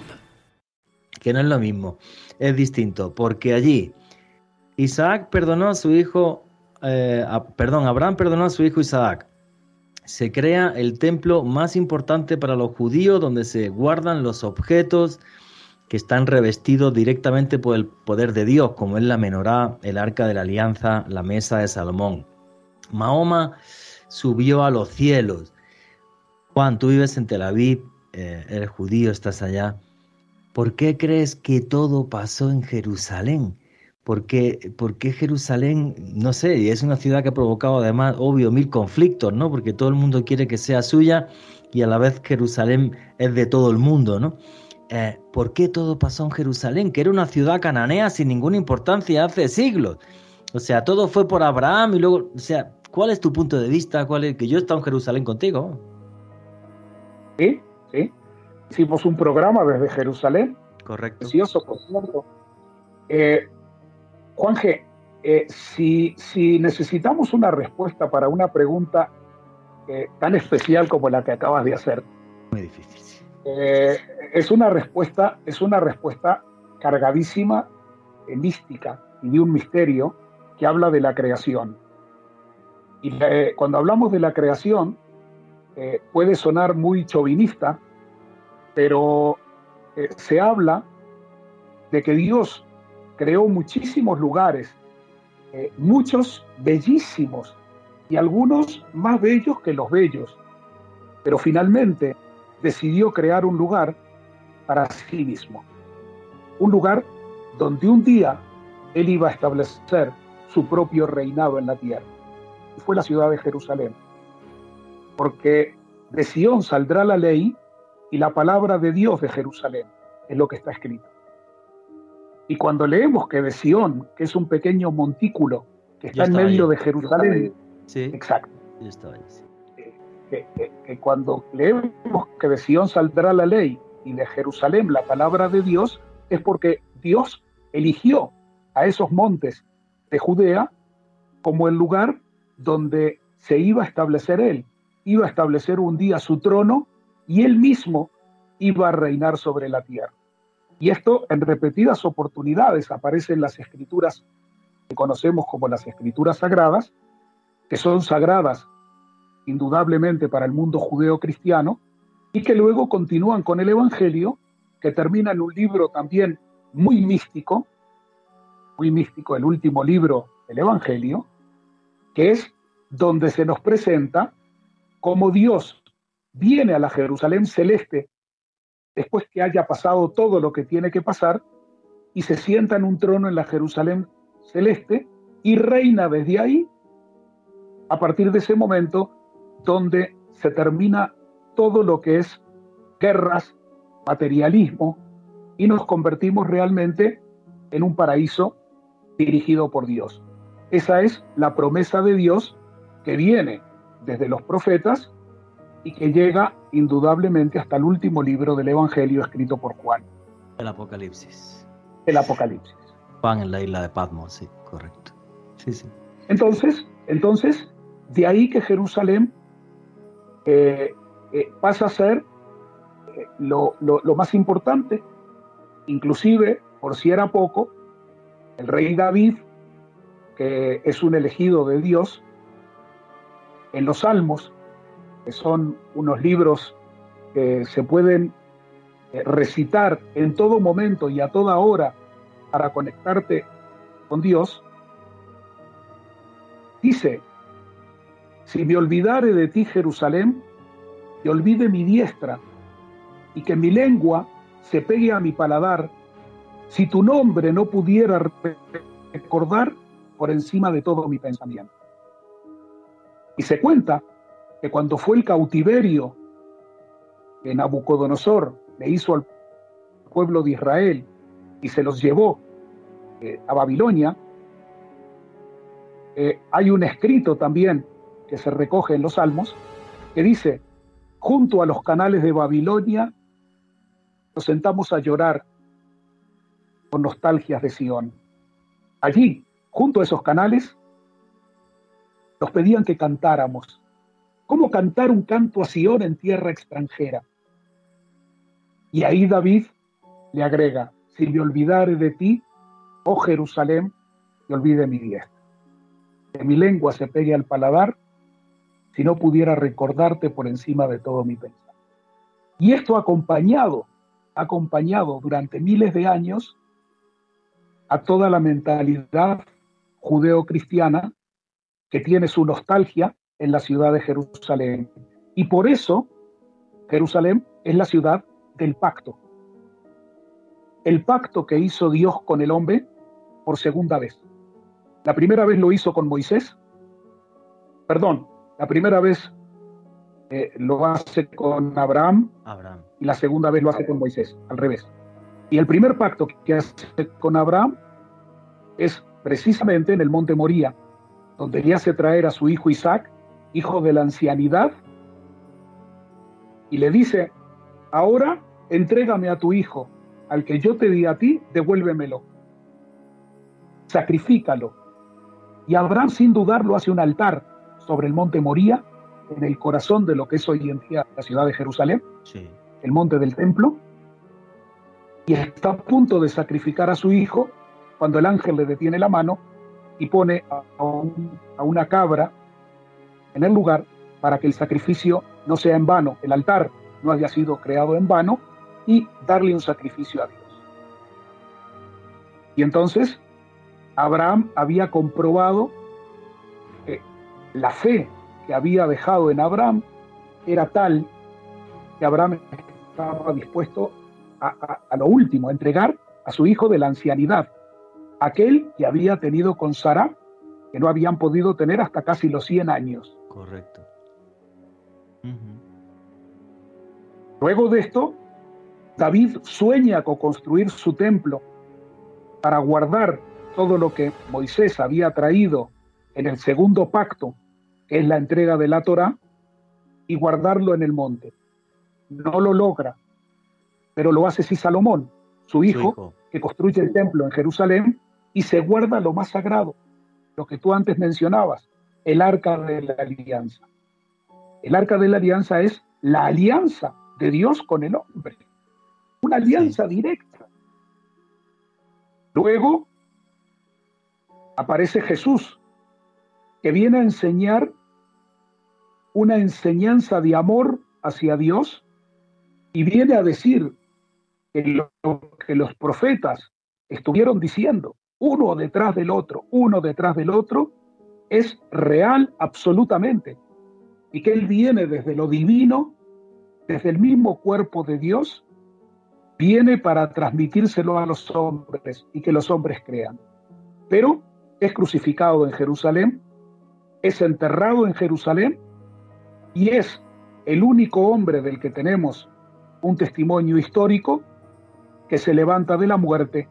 que no es lo mismo, es distinto, porque allí Isaac perdonó a su hijo, eh, perdón, Abraham perdonó a su hijo Isaac. Se crea el templo más importante para los judíos, donde se guardan los objetos que están revestidos directamente por el poder de Dios, como es la menorá, el arca de la alianza, la mesa de Salomón. Mahoma subió a los cielos. Juan, tú vives en Tel Aviv, eh, eres judío, estás allá. ¿Por qué crees que todo pasó en Jerusalén? ¿Por qué, por qué Jerusalén, no sé, y es una ciudad que ha provocado además, obvio, mil conflictos, ¿no? Porque todo el mundo quiere que sea suya y a la vez Jerusalén es de todo el mundo, ¿no? Eh, ¿Por qué todo pasó en Jerusalén? Que era una ciudad cananea sin ninguna importancia hace siglos. O sea, todo fue por Abraham y luego, o sea, ¿cuál es tu punto de vista? ¿Cuál es? Que yo he estado en Jerusalén contigo. Sí, sí. Hicimos un programa desde Jerusalén, Correcto. precioso, por cierto. Eh, Juan G., eh, si, si necesitamos una respuesta para una pregunta eh, tan especial como la que acabas de hacer, Muy difícil. eh, es una respuesta, es una respuesta cargadísima, mística y de un misterio que habla de la creación. Y cuando hablamos de la creación, puede sonar muy chauvinista, pero eh, se habla de que Dios creó muchísimos lugares, eh, muchos bellísimos y algunos más bellos que los bellos, pero finalmente decidió crear un lugar para sí mismo, un lugar donde un día él iba a establecer su propio reinado en la tierra. Fue la ciudad de Jerusalén, porque de Sión saldrá la ley y la palabra de Dios de Jerusalén, es lo que está escrito. Y cuando leemos que de Sión, que es un pequeño montículo que Yo está en medio de Jerusalén, Sí, exacto, yo estaba ahí, sí. que, que- que cuando leemos que de Sión saldrá la ley y de Jerusalén la palabra de Dios, es porque Dios eligió a esos montes de Judea como el lugar donde se iba a establecer Él. Iba a establecer un día su trono y Él mismo iba a reinar sobre la tierra. Y esto en repetidas oportunidades aparece en las escrituras que conocemos como las escrituras sagradas, que son sagradas indudablemente para el mundo judeo-cristiano, y que luego continúan con el Evangelio, que termina en un libro también muy místico, muy místico, el último libro del Evangelio, que es donde se nos presenta cómo Dios viene a la Jerusalén celeste después que haya pasado todo lo que tiene que pasar, y se sienta en un trono en la Jerusalén celeste y reina desde ahí, a partir de ese momento donde se termina todo lo que es guerras, materialismo, y nos convertimos realmente en un paraíso dirigido por Dios. Esa es la promesa de Dios que viene desde los profetas y que llega indudablemente hasta el último libro del Evangelio escrito por Juan. El Apocalipsis. El Apocalipsis. Juan en la isla de Patmos, sí, correcto. Sí, sí. Entonces, entonces de ahí que Jerusalén eh, eh, pasa a ser eh, lo, lo más importante, inclusive, por si era poco, el rey David, que es un elegido de Dios, en los Salmos, que son unos libros que se pueden eh, recitar en todo momento y a toda hora para conectarte con Dios, dice, si me olvidare de ti Jerusalén, y olvide mi diestra, y que mi lengua se pegue a mi paladar, si tu nombre no pudiera recordar por encima de todo mi pensamiento. Y se cuenta que cuando fue el cautiverio que Nabucodonosor le hizo al pueblo de Israel y se los llevó eh, a Babilonia, eh, hay un escrito también que se recoge en los Salmos que dice, junto a los canales de Babilonia nos sentamos a llorar con nostalgias de Sion. Allí, junto a esos canales, nos pedían que cantáramos. ¿Cómo cantar un canto a Sion en tierra extranjera? Y ahí David le agrega, si me olvidare de ti, oh Jerusalén, te olvide mi diestra. Que mi lengua se pegue al paladar, si no pudiera recordarte por encima de todo mi pensamiento. Y esto acompañado, acompañado durante miles de años a toda la mentalidad judeo-cristiana que tiene su nostalgia en la ciudad de Jerusalén. Y por eso Jerusalén es la ciudad del pacto. El pacto que hizo Dios con el hombre por segunda vez. La primera vez lo hizo con Moisés. Perdón, la primera vez eh, lo hace con Abraham, Abraham y la segunda vez lo hace con Moisés, al revés. Y el primer pacto que hace con Abraham es precisamente en el monte Moría, donde le hace traer a su hijo Isaac, hijo de la ancianidad, y le dice, ahora entrégame a tu hijo, al que yo te di a ti, devuélvemelo. Sacrifícalo. Y Abraham sin dudarlo hace un altar sobre el monte Moría, en el corazón de lo que es hoy en día la ciudad de Jerusalén, el monte del templo, y está a punto de sacrificar a su hijo cuando el ángel le detiene la mano y pone a, a una cabra en el lugar para que el sacrificio no sea en vano, el altar no haya sido creado en vano y darle un sacrificio a Dios. Y entonces Abraham había comprobado que la fe que había dejado en Abraham era tal que Abraham estaba dispuesto a, lo último, a entregar a su hijo de la ancianidad, aquel que había tenido con Sara, que no habían podido tener hasta casi los 100 años. Correcto. Luego de esto, David sueña con construir su templo para guardar todo lo que Moisés había traído en el segundo pacto, que es la entrega de la Torá, y guardarlo en el monte. No lo logra, pero lo hace sí Salomón, su hijo, su hijo, que construye el templo en Jerusalén y se guarda lo más sagrado, lo que tú antes mencionabas, el arca de la alianza. El arca de la alianza es la alianza de Dios con el hombre, una alianza directa. Luego aparece Jesús, que viene a enseñar una enseñanza de amor hacia Dios y viene a decir que lo que los profetas estuvieron diciendo, uno detrás del otro, uno detrás del otro, es real absolutamente. Y que Él viene desde lo divino, desde el mismo cuerpo de Dios, viene para transmitírselo a los hombres y que los hombres crean. Pero es crucificado en Jerusalén, es enterrado en Jerusalén y es el único hombre del que tenemos un testimonio histórico que se levanta de la muerte.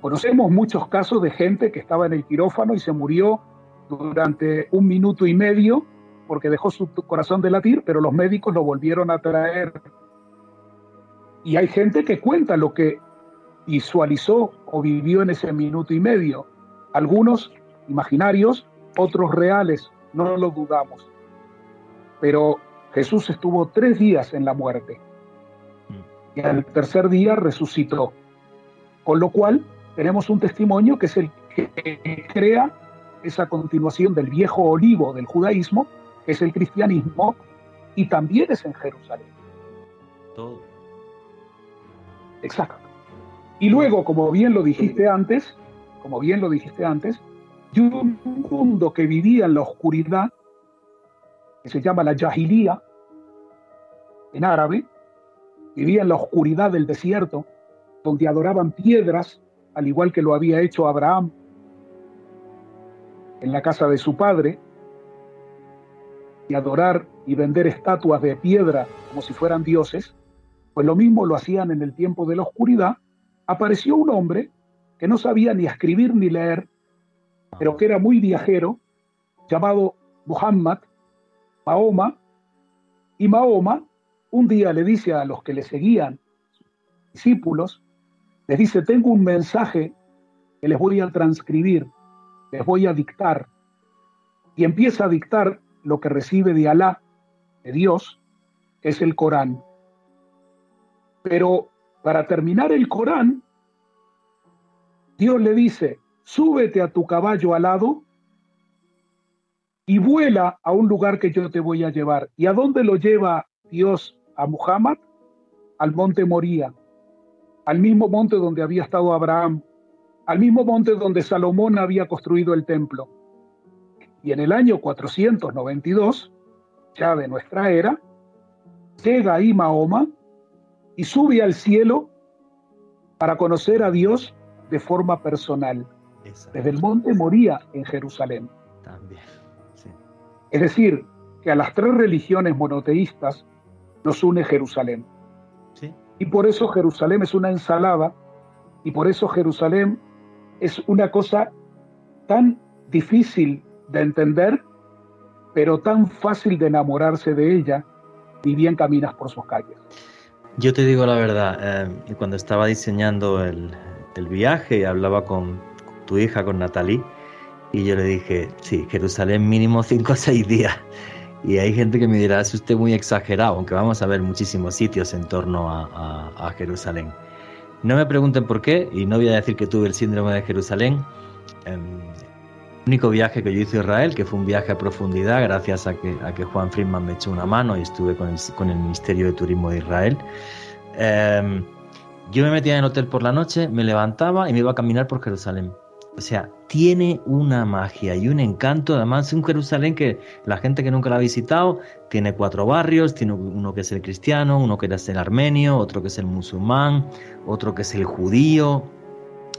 Conocemos muchos casos de gente que estaba en el quirófano y se murió durante un minuto y medio porque dejó su corazón de latir, pero los médicos lo volvieron a traer. Y hay gente que cuenta lo que visualizó o vivió en ese minuto y medio. Algunos imaginarios, otros reales, no lo dudamos. Pero Jesús estuvo tres días en la muerte y al tercer día resucitó. Con lo cual tenemos un testimonio que es el que crea esa continuación del viejo olivo del judaísmo, que es el cristianismo, y también es en Jerusalén. Todo. Exacto. Y luego, como bien lo dijiste antes, como bien lo dijiste antes, de un mundo que vivía en la oscuridad, que se llama la Yahilía, en árabe, vivía en la oscuridad del desierto, donde adoraban piedras, al igual que lo había hecho Abraham en la casa de su padre, y adorar y vender estatuas de piedra como si fueran dioses, pues lo mismo lo hacían en el tiempo de la oscuridad, apareció un hombre que no sabía ni escribir ni leer, pero que era muy viajero, llamado Muhammad, Mahoma, y Mahoma un día le dice a los que le seguían, discípulos, les dice, tengo un mensaje que les voy a transcribir, les voy a dictar, y empieza a dictar lo que recibe de Alá, de Dios, que es el Corán. Pero para terminar el Corán, Dios le dice, súbete a tu caballo alado y vuela a un lugar que yo te voy a llevar. ¿Y a dónde lo lleva Dios a Muhammad? Al monte Moría, al mismo monte donde había estado Abraham, al mismo monte donde Salomón había construido el templo. Y en el año 492, ya de nuestra era, llega ahí Mahoma y sube al cielo para conocer a Dios de forma personal. Desde el monte Moría en Jerusalén. También. Es decir, que a las tres religiones monoteístas nos une Jerusalén. Y por eso Jerusalén es una ensalada y por eso Jerusalén es una cosa tan difícil de entender, pero tan fácil de enamorarse de ella, y bien caminas por sus calles. Yo te digo la verdad, eh, cuando estaba diseñando el, el viaje, hablaba con tu hija, con Natalie, y yo le dije, sí, Jerusalén mínimo cinco o seis días. Y hay gente que me dirá, es usted muy exagerado, aunque vamos a ver muchísimos sitios en torno a, Jerusalén. No me pregunten por qué, y no voy a decir que tuve el síndrome de Jerusalén. el único viaje que yo hice a Israel, que fue un viaje a profundidad, gracias a que, Juan Friedman me echó una mano y estuve con el, con el Ministerio de Turismo de Israel. Em, yo me metía en el hotel por la noche, me levantaba y me iba a caminar por Jerusalén. O sea, tiene una magia y un encanto. Además, es un Jerusalén que la gente que nunca lo ha visitado tiene cuatro barrios: tiene uno que es el cristiano, uno que es el armenio, otro que es el musulmán, otro que es el judío,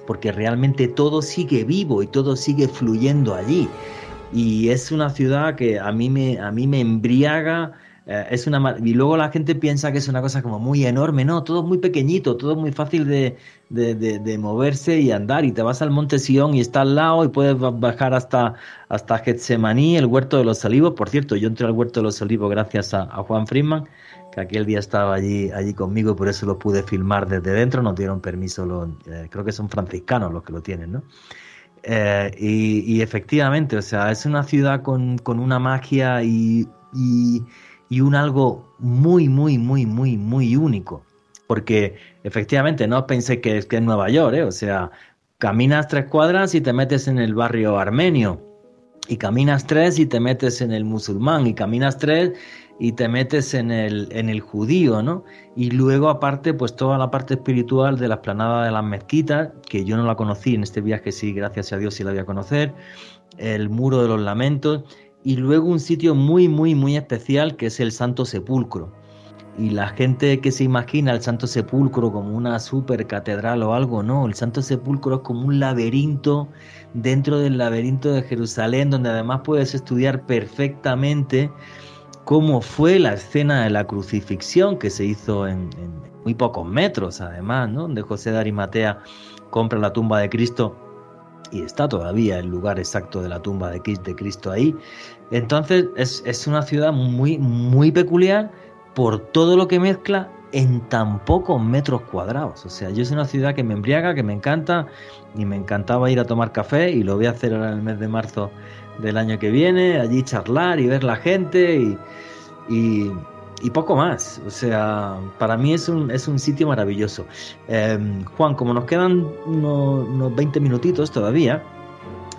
porque realmente todo sigue vivo y todo sigue fluyendo allí. Y es una ciudad que a mí me, a mí me embriaga eh, es una, y luego la gente piensa que es una cosa como muy enorme, no, todo muy pequeñito, todo muy fácil de, de, moverse y andar. Y te vas al Monte Sion y está al lado y puedes bajar hasta, hasta Getsemaní, el Huerto de los Olivos. Por cierto, yo entré al Huerto de los Olivos gracias a, Juan Friedman, que aquel día estaba allí, allí conmigo y por eso lo pude filmar desde dentro. Nos dieron permiso, eh, creo que son franciscanos los que lo tienen, ¿no? Eh, y, efectivamente, o sea, es una ciudad con, con una magia y, y y un algo muy, muy, muy, muy, muy único. Porque efectivamente no pensé que, que es Nueva York, ¿eh? o sea, caminas tres cuadras y te metes en el barrio armenio, y caminas tres y te metes en el musulmán, y caminas tres y te metes en el, en el judío, ¿no? Y luego aparte, pues toda la parte espiritual de la esplanada de las mezquitas, que yo no la conocí en este viaje, sí, gracias a Dios sí la voy a conocer, el muro de los lamentos, y luego un sitio muy, muy, muy especial que es el Santo Sepulcro. Y la gente que se imagina el Santo Sepulcro como una super catedral o algo, no, el Santo Sepulcro es como un laberinto dentro del laberinto de Jerusalén, donde además puedes estudiar perfectamente cómo fue la escena de la crucifixión que se hizo en, muy pocos metros, además, ¿no? donde José de Arimatea compra la tumba de Cristo y está todavía el lugar exacto de la tumba de Cristo ahí. Entonces es, es una ciudad muy, muy peculiar por todo lo que mezcla en tan pocos metros cuadrados. O sea, yo es una ciudad que me embriaga, que me encanta y me encantaba ir a tomar café y lo voy a hacer ahora en el mes de marzo del año que viene, allí charlar y ver la gente y, y, poco más. O sea, para mí es un, es un sitio maravilloso. Em, Juan, como nos quedan unos, unos, 20 minutitos todavía,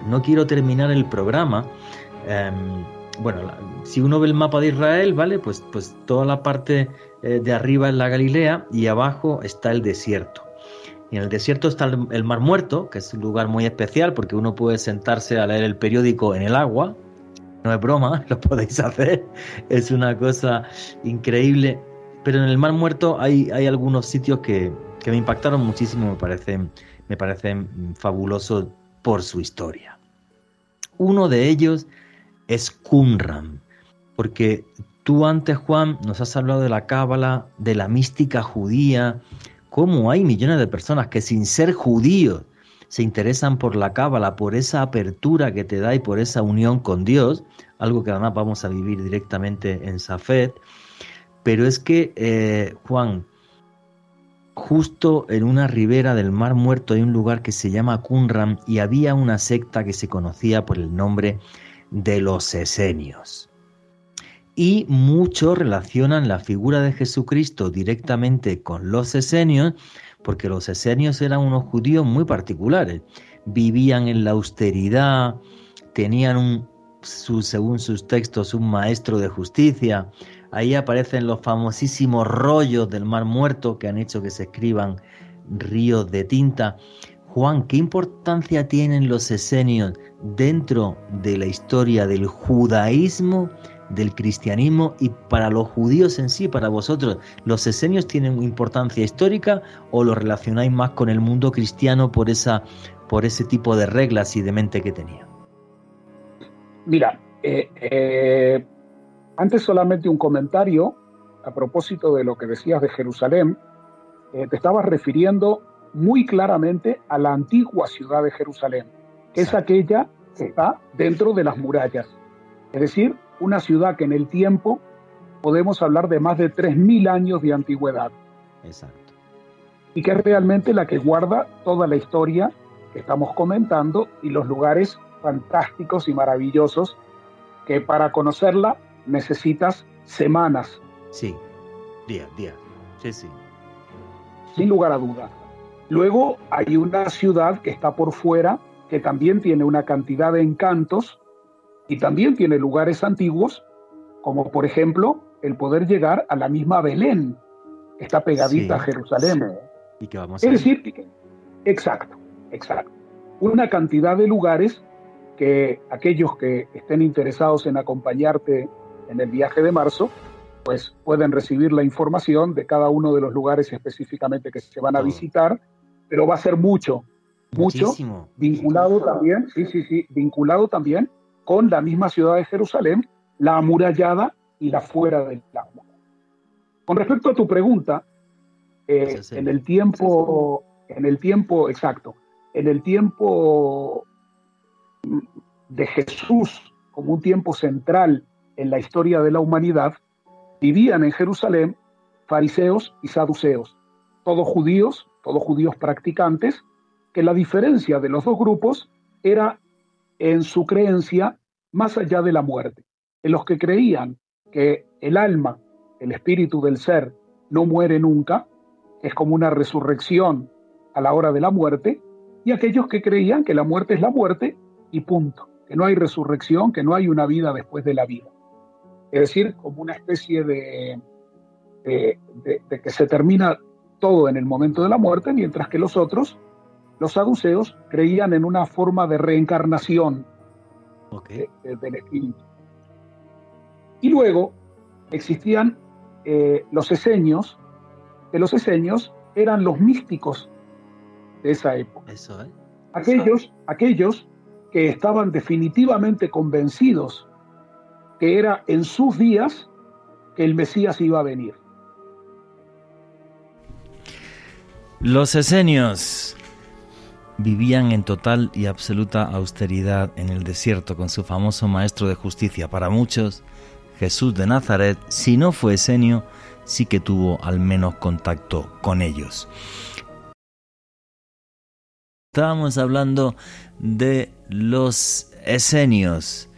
no quiero terminar el programa. Em, bueno, si uno ve el mapa de Israel, ¿vale? Pues, pues toda la parte eh, de arriba es la Galilea y abajo está el desierto. Y en el desierto está el, Mar Muerto, que es un lugar muy especial porque uno puede sentarse a leer el periódico en el agua. No es broma, lo podéis hacer. Es una cosa increíble. Pero en el Mar Muerto hay, hay algunos sitios que, que me impactaron muchísimo, me parecen, me parecen fabulosos por su historia. Uno de ellos es Qumran, porque tú antes, Juan, nos has hablado de la cábala, de la mística judía, cómo hay millones de personas que sin ser judíos se interesan por la cábala, por esa apertura que te da y por esa unión con Dios, algo que además vamos a vivir directamente en Safed. Pero es que, eh, Juan, justo en una ribera del Mar Muerto hay un lugar que se llama Qumran y había una secta que se conocía por el nombre de los esenios. Y muchos relacionan la figura de Jesucristo directamente con los esenios, porque los esenios eran unos judíos muy particulares. Vivían en la austeridad, tenían un, según sus textos, un maestro de justicia. Ahí aparecen los famosísimos rollos del Mar Muerto que han hecho que se escriban ríos de tinta. Juan, ¿qué importancia tienen los esenios dentro de la historia del judaísmo, del cristianismo y para los judíos en sí, para vosotros? ¿Los esenios tienen importancia histórica o lo relacionáis más con el mundo cristiano por, esa, por ese tipo de reglas y de mente que tenían? Mira, eh, eh, antes solamente un comentario a propósito de lo que decías de Jerusalén. Eh, te estabas refiriendo muy claramente a la antigua ciudad de Jerusalén, que es aquella que está dentro de las murallas. Es decir, una ciudad que en el tiempo podemos hablar de más de 3.000 años de antigüedad. Exacto. Y que es realmente la que guarda toda la historia que estamos comentando y los lugares fantásticos y maravillosos que para conocerla necesitas semanas. Sí, día, día. Sí, sí. Sin lugar a dudas. Luego hay una ciudad que está por fuera, que también tiene una cantidad de encantos y también tiene lugares antiguos, como por ejemplo el poder llegar a la misma Belén, que está pegadita a Jerusalén. ¿Y que vamos a es decir, exacto, exacto. Una cantidad de lugares que aquellos que estén interesados en acompañarte en el viaje de marzo, pues pueden recibir la información de cada uno de los lugares específicamente que se van a visitar pero va a ser mucho, mucho, vinculado también, sí, sí, sí, vinculado también con la misma ciudad de Jerusalén, la amurallada y la fuera del agua. Con respecto a tu pregunta, eh, en el tiempo, en el tiempo exacto, en el tiempo de Jesús como un tiempo central en la historia de la humanidad, vivían en Jerusalén fariseos y saduceos, todos judíos todos judíos practicantes, que la diferencia de los dos grupos era en su creencia más allá de la muerte, en los que creían que el alma, el espíritu del ser, no muere nunca, es como una resurrección a la hora de la muerte, y aquellos que creían que la muerte es la muerte y punto, que no hay resurrección, que no hay una vida después de la vida. Es decir, como una especie de, de, de que se termina todo en el momento de la muerte, mientras que los otros, los saduceos, creían en una forma de reencarnación del espíritu. Y luego existían eh, los eseños, que los eseños eran los místicos de esa época. Eso, ¿eh? Aquellos, aquellos que estaban definitivamente convencidos que era en sus días que el Mesías iba a venir. Los esenios vivían en total y absoluta austeridad en el desierto con su famoso maestro de justicia. Para muchos, Jesús de Nazaret, si no fue esenio, sí que tuvo al menos contacto con ellos. Estábamos hablando de los esenios,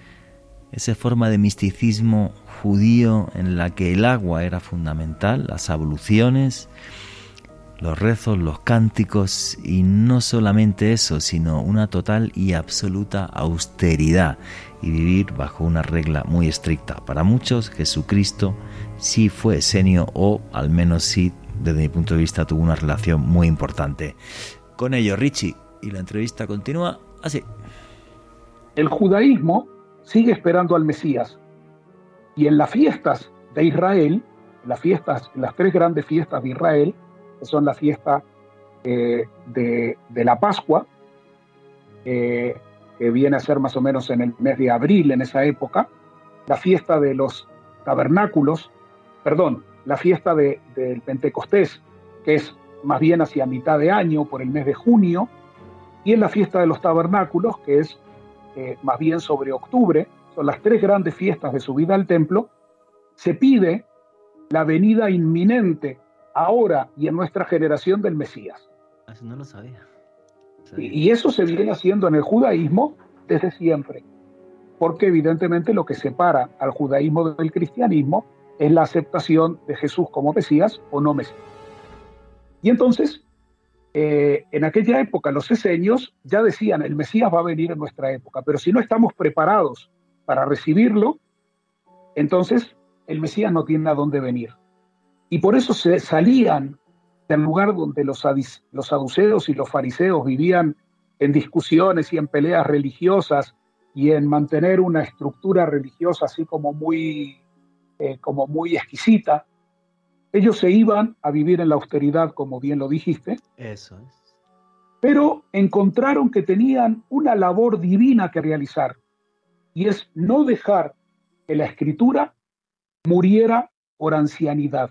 esa forma de misticismo judío en la que el agua era fundamental, las abluciones, los rezos, los cánticos y no solamente eso, sino una total y absoluta austeridad y vivir bajo una regla muy estricta. Para muchos Jesucristo sí fue esenio o al menos sí, desde mi punto de vista, tuvo una relación muy importante. Con ello, Richie, y la entrevista continúa así. El judaísmo sigue esperando al Mesías y en las fiestas de Israel, las fiestas, las tres grandes fiestas de Israel, que son la fiesta eh, de, la Pascua, eh, que viene a ser más o menos en el mes de abril en esa época, la fiesta de los tabernáculos, perdón, la fiesta de, del Pentecostés, que es más bien hacia mitad de año, por el mes de junio, y en la fiesta de los tabernáculos, que es eh, más bien sobre octubre, son las tres grandes fiestas de subida al templo, se pide la venida inminente ahora y en nuestra generación del Mesías. Eso no lo sabía. Y, y eso se viene haciendo en el judaísmo desde siempre, porque evidentemente lo que separa al judaísmo del cristianismo es la aceptación de Jesús como Mesías o no Mesías. Y entonces, eh, en aquella época los eseños ya decían, el Mesías va a venir en nuestra época, pero si no estamos preparados para recibirlo, entonces el Mesías no tiene a dónde venir. Y por eso se salían del lugar donde los, los saduceos y los fariseos vivían en discusiones y en peleas religiosas y en mantener una estructura religiosa así como muy, eh, como muy exquisita, ellos se iban a vivir en la austeridad, como bien lo dijiste. Eso es. Pero encontraron que tenían una labor divina que realizar, y es no dejar que la escritura muriera por ancianidad.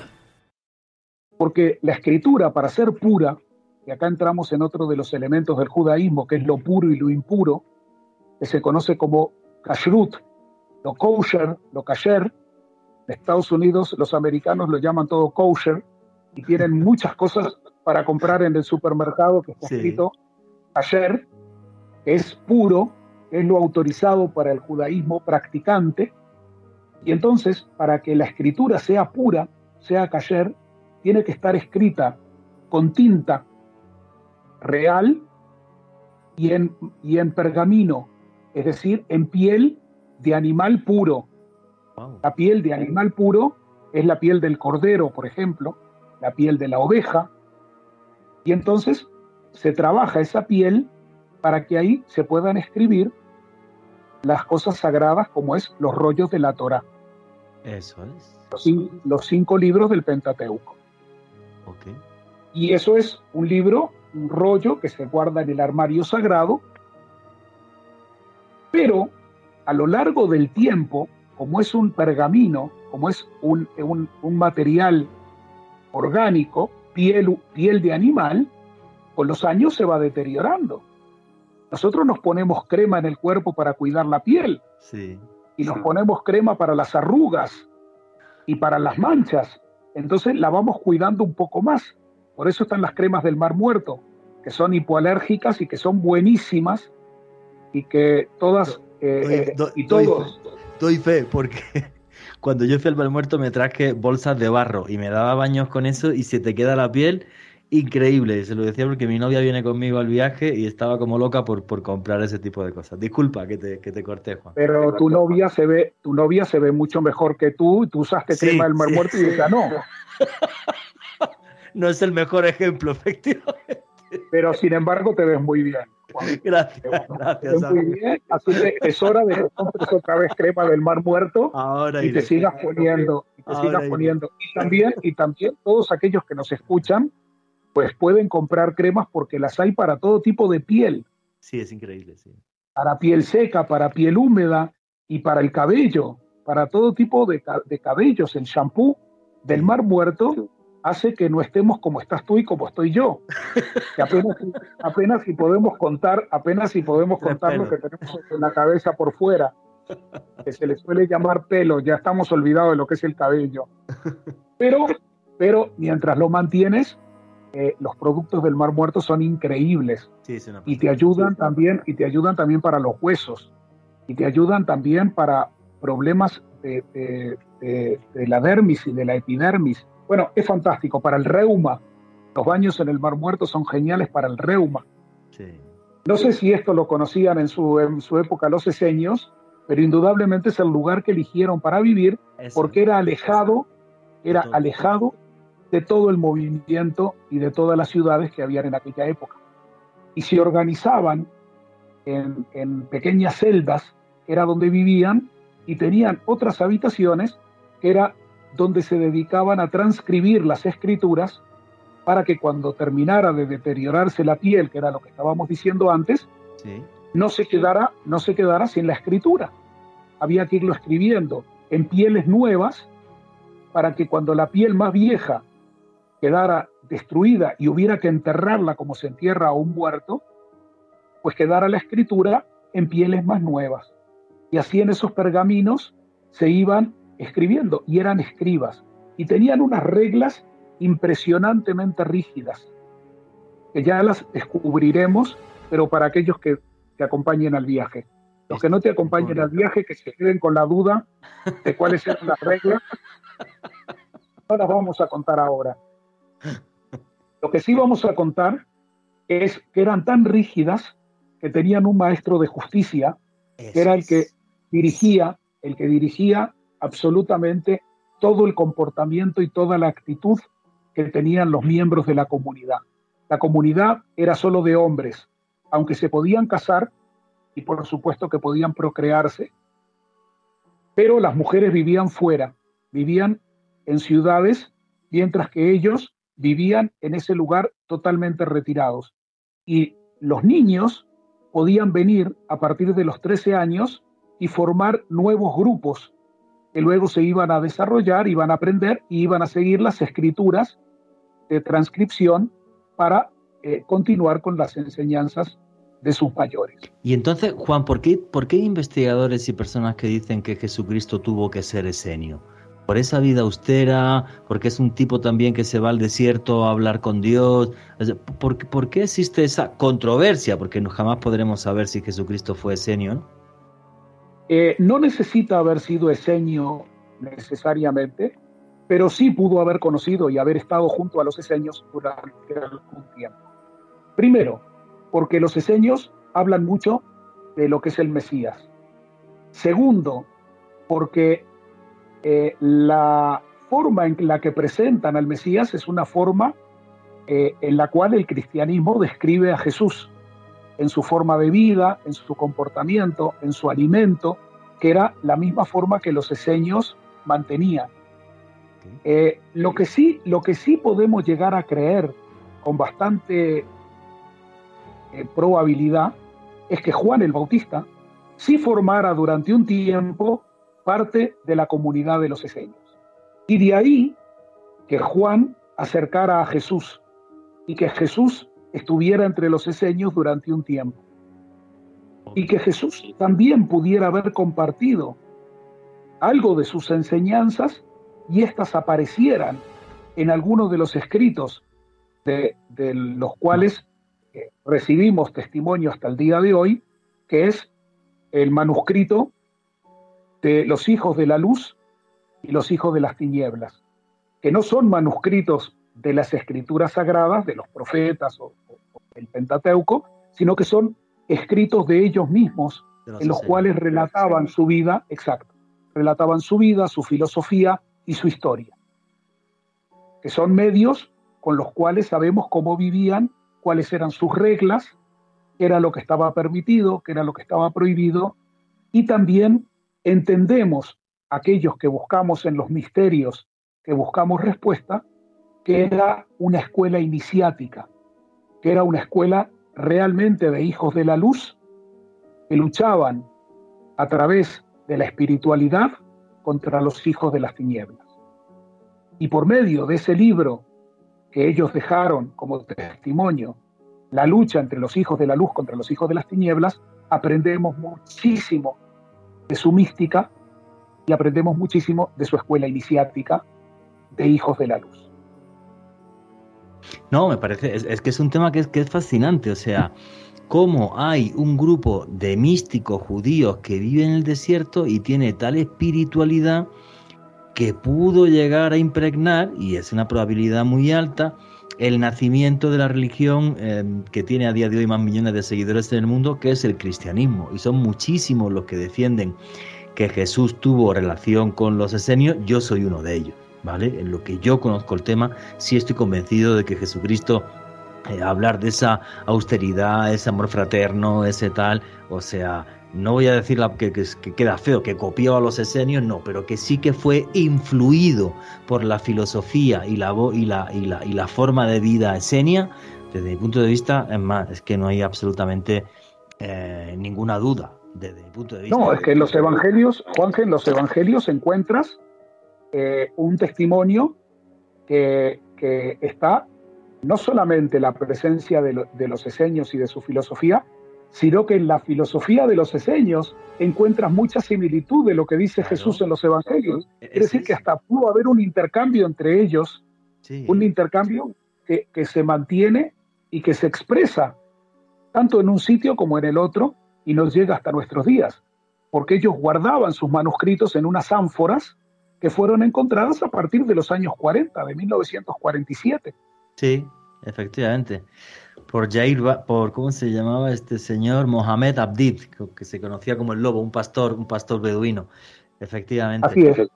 Porque la escritura, para ser pura, y acá entramos en otro de los elementos del judaísmo, que es lo puro y lo impuro, que se conoce como kashrut, lo kosher, lo kasher. En Estados Unidos los americanos lo llaman todo kosher y tienen muchas cosas para comprar en el supermercado que está Sí. escrito kasher, que es puro, que es lo autorizado para el judaísmo practicante. Y entonces, para que la escritura sea pura, sea kasher, tiene que estar escrita con tinta real y en, y en pergamino, es decir, en piel de animal puro. Wow. La piel de animal puro es la piel del cordero, por ejemplo, la piel de la oveja. Y entonces se trabaja esa piel para que ahí se puedan escribir las cosas sagradas como es los rollos de la Torah, Eso es. los cinco libros del Pentateuco. Ok. Y eso es un libro, un rollo que se guarda en el armario sagrado. Pero a lo largo del tiempo, como es un pergamino, como es un, un material orgánico, piel, piel de animal, con los años se va deteriorando. Nosotros nos ponemos crema en el cuerpo para cuidar la piel. Sí. Y nos ponemos crema para las arrugas y para las manchas. Entonces la vamos cuidando un poco más. Por eso están las cremas del mar muerto, que son hipoalérgicas y que son buenísimas y que todas eh, eh, y todos. Doy fe, porque cuando yo fui al mar muerto me traje bolsas de barro y me daba baños con eso y se te queda la piel increíble. Se lo decía porque mi novia viene conmigo al viaje y estaba como loca por, por comprar ese tipo de cosas. Disculpa que te, que te corté, Juan. Pero tu novia se ve, tu novia se ve mucho mejor que tú, tú usaste crema del mar muerto y ella no. no es el mejor ejemplo, efectivamente. Pero sin embargo te ves muy bien. Gracias, gracias. Muy bien, así que es hora de que compres otra vez crema del mar muerto Ahora y te sigas poniendo, y te sigas poniendo. Y también, y también todos aquellos que nos escuchan, pues pueden comprar cremas porque las hay para todo tipo de piel. Sí, es increíble, sí. Para piel seca, para piel húmeda y para el cabello, para todo tipo de, cabellos. El shampoo del mar muerto hace que no estemos como estás tú y como estoy yo. Que apenas, apenas si podemos contar, apenas si podemos contar lo que tenemos en la cabeza por fuera, que se le suele llamar pelo, ya estamos olvidados de lo que es el cabello. Pero, pero mientras lo mantienes, eh, los productos del Mar Muerto son increíbles y te ayudan también y te ayudan también para los huesos y te ayudan también para problemas de, la dermis y de la epidermis. Bueno, es fantástico para el reuma. Los baños en el Mar Muerto son geniales para el reuma. No sé si esto lo conocían en su, en su época los eseños, pero indudablemente es el lugar que eligieron para vivir porque era alejado, era alejado de todo el movimiento y de todas las ciudades que habían en aquella época. Y se organizaban en, pequeñas celdas, era donde vivían, y tenían otras habitaciones que era donde se dedicaban a transcribir las escrituras para que cuando terminara de deteriorarse la piel, que era lo que estábamos diciendo antes, no, se quedara, no se quedara sin la escritura. Había que irlo escribiendo en pieles nuevas para que cuando la piel más vieja quedara destruida y hubiera que enterrarla como se entierra a un muerto, pues quedara la escritura en pieles más nuevas. Y así en esos pergaminos se iban escribiendo y eran escribas y tenían unas reglas impresionantemente rígidas, que ya las descubriremos, pero para aquellos que te acompañen al viaje. Los que no te acompañen al viaje, que se queden con la duda de cuáles eran las reglas, no las vamos a contar ahora. Lo que sí vamos a contar es que eran tan rígidas que tenían un maestro de justicia, que era el que dirigía, el que dirigía absolutamente todo el comportamiento y toda la actitud que tenían los miembros de la comunidad. La comunidad era solo de hombres, aunque se podían casar y por supuesto que podían procrearse, pero las mujeres vivían fuera, vivían en ciudades, mientras que ellos vivían en ese lugar totalmente retirados. Y los niños podían venir a partir de los 13 años y formar nuevos grupos que luego se iban a desarrollar, iban a aprender y iban a seguir las escrituras de transcripción para eh, continuar con las enseñanzas de sus mayores. Y entonces, Juan, ¿por qué, ¿por qué hay investigadores y personas que dicen que Jesucristo tuvo que ser esenio? Por esa vida austera, porque es un tipo también que se va al desierto a hablar con Dios. ¿Por, qué existe esa controversia? Porque jamás podremos saber si Jesucristo fue esenio. ¿no? Eh, no necesita haber sido esenio necesariamente, pero sí pudo haber conocido y haber estado junto a los eseños durante algún tiempo. Primero, porque los eseños hablan mucho de lo que es el Mesías. Segundo, porque eh, la forma en la que presentan al Mesías es una forma eh, en la cual el cristianismo describe a Jesús en su forma de vida, en su comportamiento, en su alimento, que era la misma forma que los eseños mantenían. Eh, lo, que sí, lo que sí podemos llegar a creer con bastante probabilidad es que Juan el Bautista sí formara durante un tiempo parte de la comunidad de los esenios. Y de ahí que Juan acercara a Jesús y que Jesús estuviera entre los esenios durante un tiempo. Y que Jesús también pudiera haber compartido algo de sus enseñanzas y éstas aparecieran en algunos de los escritos de, los cuales eh, recibimos testimonio hasta el día de hoy, que es el manuscrito de los hijos de la luz y los hijos de las tinieblas, que no son manuscritos de las escrituras sagradas, de los profetas o, el Pentateuco, sino que son escritos de ellos mismos, en los cuales relataban su vida, exacto, relataban su vida, su filosofía y su historia, que son medios con los cuales sabemos cómo vivían, cuáles eran sus reglas, qué era lo que estaba permitido, qué era lo que estaba prohibido, y también entendemos aquellos que buscamos en los misterios, que buscamos respuesta, que era una escuela iniciática, que era una escuela realmente de hijos de la luz que luchaban a través de la espiritualidad contra los hijos de las tinieblas. Y por medio de ese libro que ellos dejaron como testimonio, la lucha entre los hijos de la luz contra los hijos de las tinieblas, aprendemos muchísimo de su mística y aprendemos muchísimo de su escuela iniciática de hijos de la luz. No, me parece, es, que es un tema que es, que es fascinante, o sea, cómo hay un grupo de místicos judíos que vive en el desierto y tiene tal espiritualidad que pudo llegar a impregnar, y es una probabilidad muy alta, el nacimiento de la religión eh, que tiene a día de hoy más millones de seguidores en el mundo, que es el cristianismo. Y son muchísimos los que defienden que Jesús tuvo relación con los esenios, yo soy uno de ellos. ¿vale? En lo que yo conozco el tema, sí estoy convencido de que Jesucristo, eh, hablar de esa austeridad, ese amor fraterno, ese tal, o sea, no voy a decir que, queda feo, que copió a los esenios, no, pero que sí que fue influido por la filosofía y la, y la, y la, la forma de vida esenia, desde mi punto de vista, es más, es que no hay absolutamente eh, ninguna duda. Desde mi punto de vista. No, es que en los evangelios, Juanje, en los evangelios encuentras eh, un testimonio que, está no solamente la presencia de, los eseños y de su filosofía, sino que en la filosofía de los eseños encuentras mucha similitud de lo que dice Jesús en los evangelios. Es decir, que hasta pudo haber un intercambio entre ellos, un intercambio que, que se mantiene y que se expresa tanto en un sitio como en el otro y nos llega hasta nuestros días, porque ellos guardaban sus manuscritos en unas ánforas que fueron encontradas a partir de los años 40, de 1947. Sí, efectivamente. Por Jair, por ¿cómo se llamaba este señor? Mohamed Abdid, que se conocía como el lobo, un pastor, un pastor beduino. Efectivamente. Así es.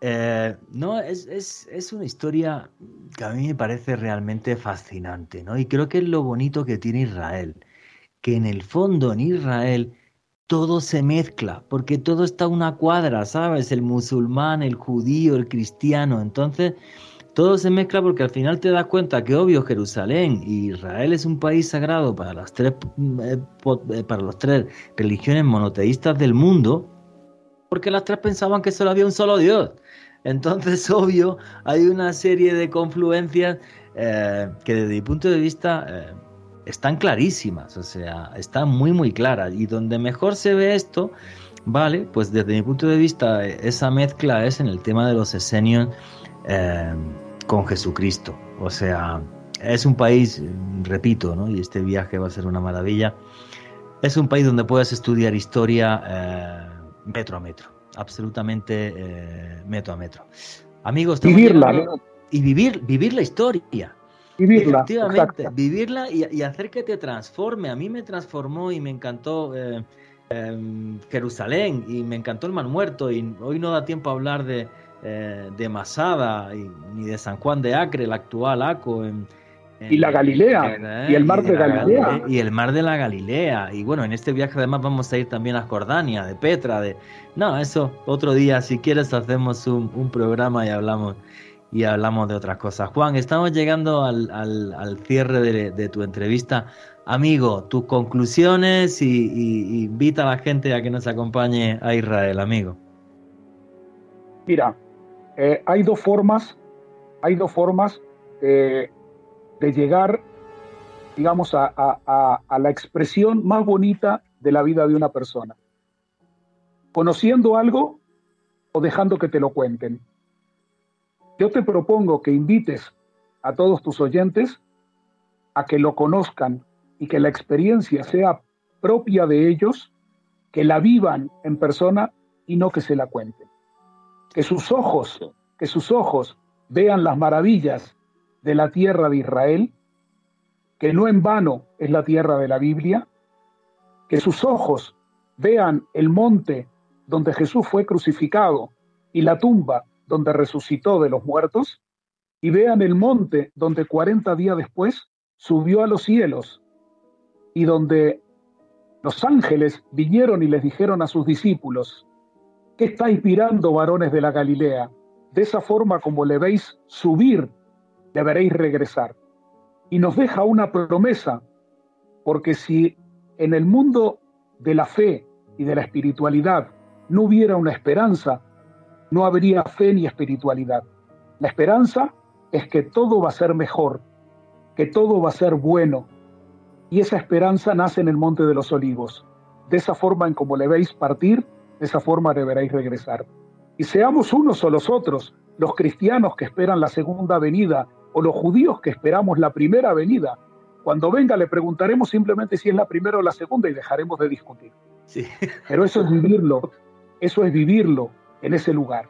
Eh, no, es, es, es, una historia que a mí me parece realmente fascinante, ¿no? Y creo que es lo bonito que tiene Israel, que en el fondo en Israel todo se mezcla, porque todo está una cuadra, ¿sabes? El musulmán, el judío, el cristiano. Entonces, todo se mezcla porque al final te das cuenta que, obvio, Jerusalén y Israel es un país sagrado para las tres, eh, eh, para tres religiones monoteístas del mundo, porque las tres pensaban que solo había un solo Dios. Entonces, obvio, hay una serie de confluencias eh, que desde mi punto de vista están clarísimas, o sea, están muy, muy claras. Y donde mejor se ve esto, vale, pues desde mi punto de vista, esa mezcla es en el tema de los esenios con Jesucristo. O sea, es un país, repito, ¿no? y este viaje va a ser una maravilla. Es un país donde puedes estudiar historia eh, metro a metro, absolutamente eh, metro a metro. Amigos, vivirla, y vivir, vivir la historia. Vivirla. Efectivamente, vivirla y, hacer que te transforme. A mí me transformó y me encantó eh, em, Jerusalén y me encantó el Mar Muerto. Y hoy no da tiempo a hablar de, eh, de Masada ni de San Juan de Acre, el actual Aco. y la Galilea, y el mar de, Galilea. Y el mar de la Galilea. Y bueno, en este viaje además vamos a ir también a Jordania, de Petra, de... No, eso otro día, si quieres, hacemos un, un programa y hablamos y hablamos de otras cosas. Juan, estamos llegando al, al, cierre de, tu entrevista. Amigo, tus conclusiones y, invita a la gente a que nos acompañe a Israel, amigo. Mira, eh, hay dos formas, hay dos formas de llegar, digamos, a, a la expresión más bonita de la vida de una persona. Conociendo algo o dejando que te lo cuenten. Yo te propongo que invites a todos tus oyentes a que lo conozcan y que la experiencia sea propia de ellos, que la vivan en persona y no que se la cuenten. Que sus ojos, que sus ojos vean las maravillas de la tierra de Israel, que no en vano es la tierra de la Biblia, que sus ojos vean el monte donde Jesús fue crucificado y la tumba donde resucitó de los muertos, y vean el monte donde 40 días después subió a los cielos y donde los ángeles vinieron y les dijeron a sus discípulos, ¿qué estáis mirando, varones de la Galilea? De esa forma como le veis subir, deberéis regresar. Y nos deja una promesa, porque si en el mundo de la fe y de la espiritualidad no hubiera una esperanza, no habría fe ni espiritualidad. La esperanza es que todo va a ser mejor, que todo va a ser bueno, y esa esperanza nace en el Monte de los Olivos. De esa forma en como le veis partir, de esa forma deberéis regresar. Y seamos unos o los otros, los cristianos que esperan la segunda venida o los judíos que esperamos la primera venida. Cuando venga le preguntaremos simplemente si es la primera o la segunda y dejaremos de discutir. Sí. Pero eso es vivirlo, eso es vivirlo en ese lugar.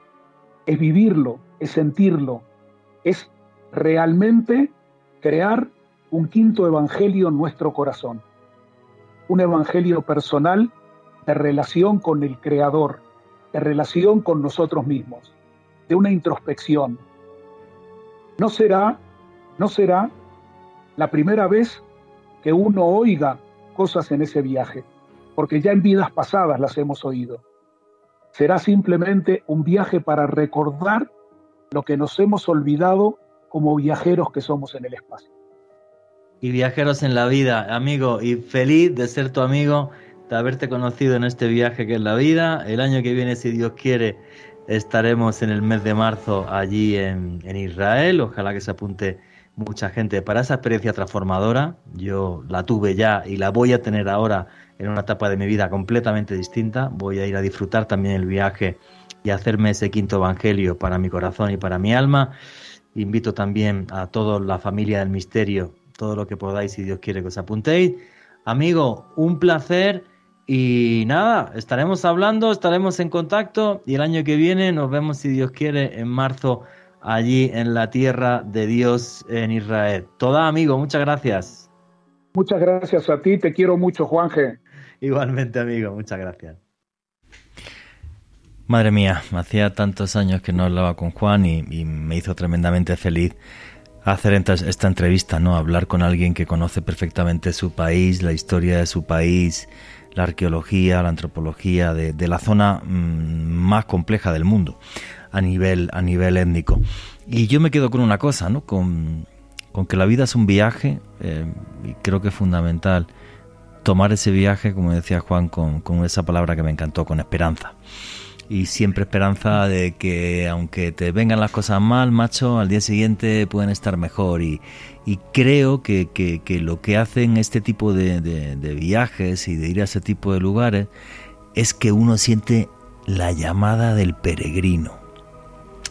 Es vivirlo, es sentirlo, es realmente crear un quinto evangelio en nuestro corazón, un evangelio personal de relación con el Creador, de relación con nosotros mismos, de una introspección. No será, no será la primera vez que uno oiga cosas en ese viaje, porque ya en vidas pasadas las hemos oído. Será simplemente un viaje para recordar lo que nos hemos olvidado como viajeros que somos en el espacio. Y viajeros en la vida, amigo, y feliz de ser tu amigo, de haberte conocido en este viaje que es la vida. El año que viene, si Dios quiere, estaremos en el mes de marzo allí en, en Israel. Ojalá que se apunte mucha gente para esa experiencia transformadora. Yo la tuve ya y la voy a tener ahora en una etapa de mi vida completamente distinta. Voy a ir a disfrutar también el viaje y hacerme ese quinto evangelio para mi corazón y para mi alma. Invito también a toda la familia del misterio, todo lo que podáis, si Dios quiere que os apuntéis. Amigo, un placer y nada, estaremos hablando, estaremos en contacto y el año que viene nos vemos, si Dios quiere, en marzo allí en la tierra de Dios en Israel. Toda, amigo, muchas gracias. Muchas gracias a ti, te quiero mucho, Juanje. Igualmente, amigo, muchas gracias. Madre mía, hacía tantos años que no hablaba con Juan y, me hizo tremendamente feliz hacer esta entrevista, ¿no? Hablar con alguien que conoce perfectamente su país, la historia de su país, la arqueología, la antropología de, la zona mm, más compleja del mundo a nivel, a nivel étnico. Y yo me quedo con una cosa, ¿no? Con, que la vida es un viaje eh, y creo que es fundamental tomar ese viaje, como decía Juan, con, con esa palabra que me encantó, con esperanza y siempre esperanza de que aunque te vengan las cosas mal, macho, al día siguiente pueden estar mejor. Y, creo que, lo que hacen este tipo de, de, viajes y de ir a ese tipo de lugares es que uno siente la llamada del peregrino.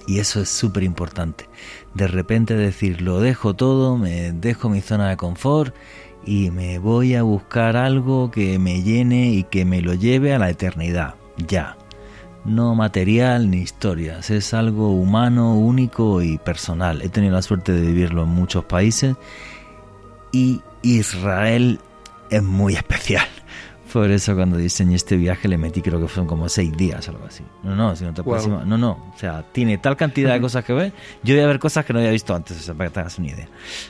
Y eso es súper importante. De repente decir, lo dejo todo, me dejo mi zona de confort y me voy a buscar algo que me llene y que me lo lleve a la eternidad, ya no material ni historias, es algo humano, único y personal. He tenido la suerte de vivirlo en muchos países y Israel es muy especial. Por eso cuando diseñé este viaje le metí creo que fueron como seis días, algo así. No, no, si no te no, no. O sea, tiene tal cantidad de cosas que ver. Yo voy a ver cosas que no había visto antes, o sea, para que te hagas una idea.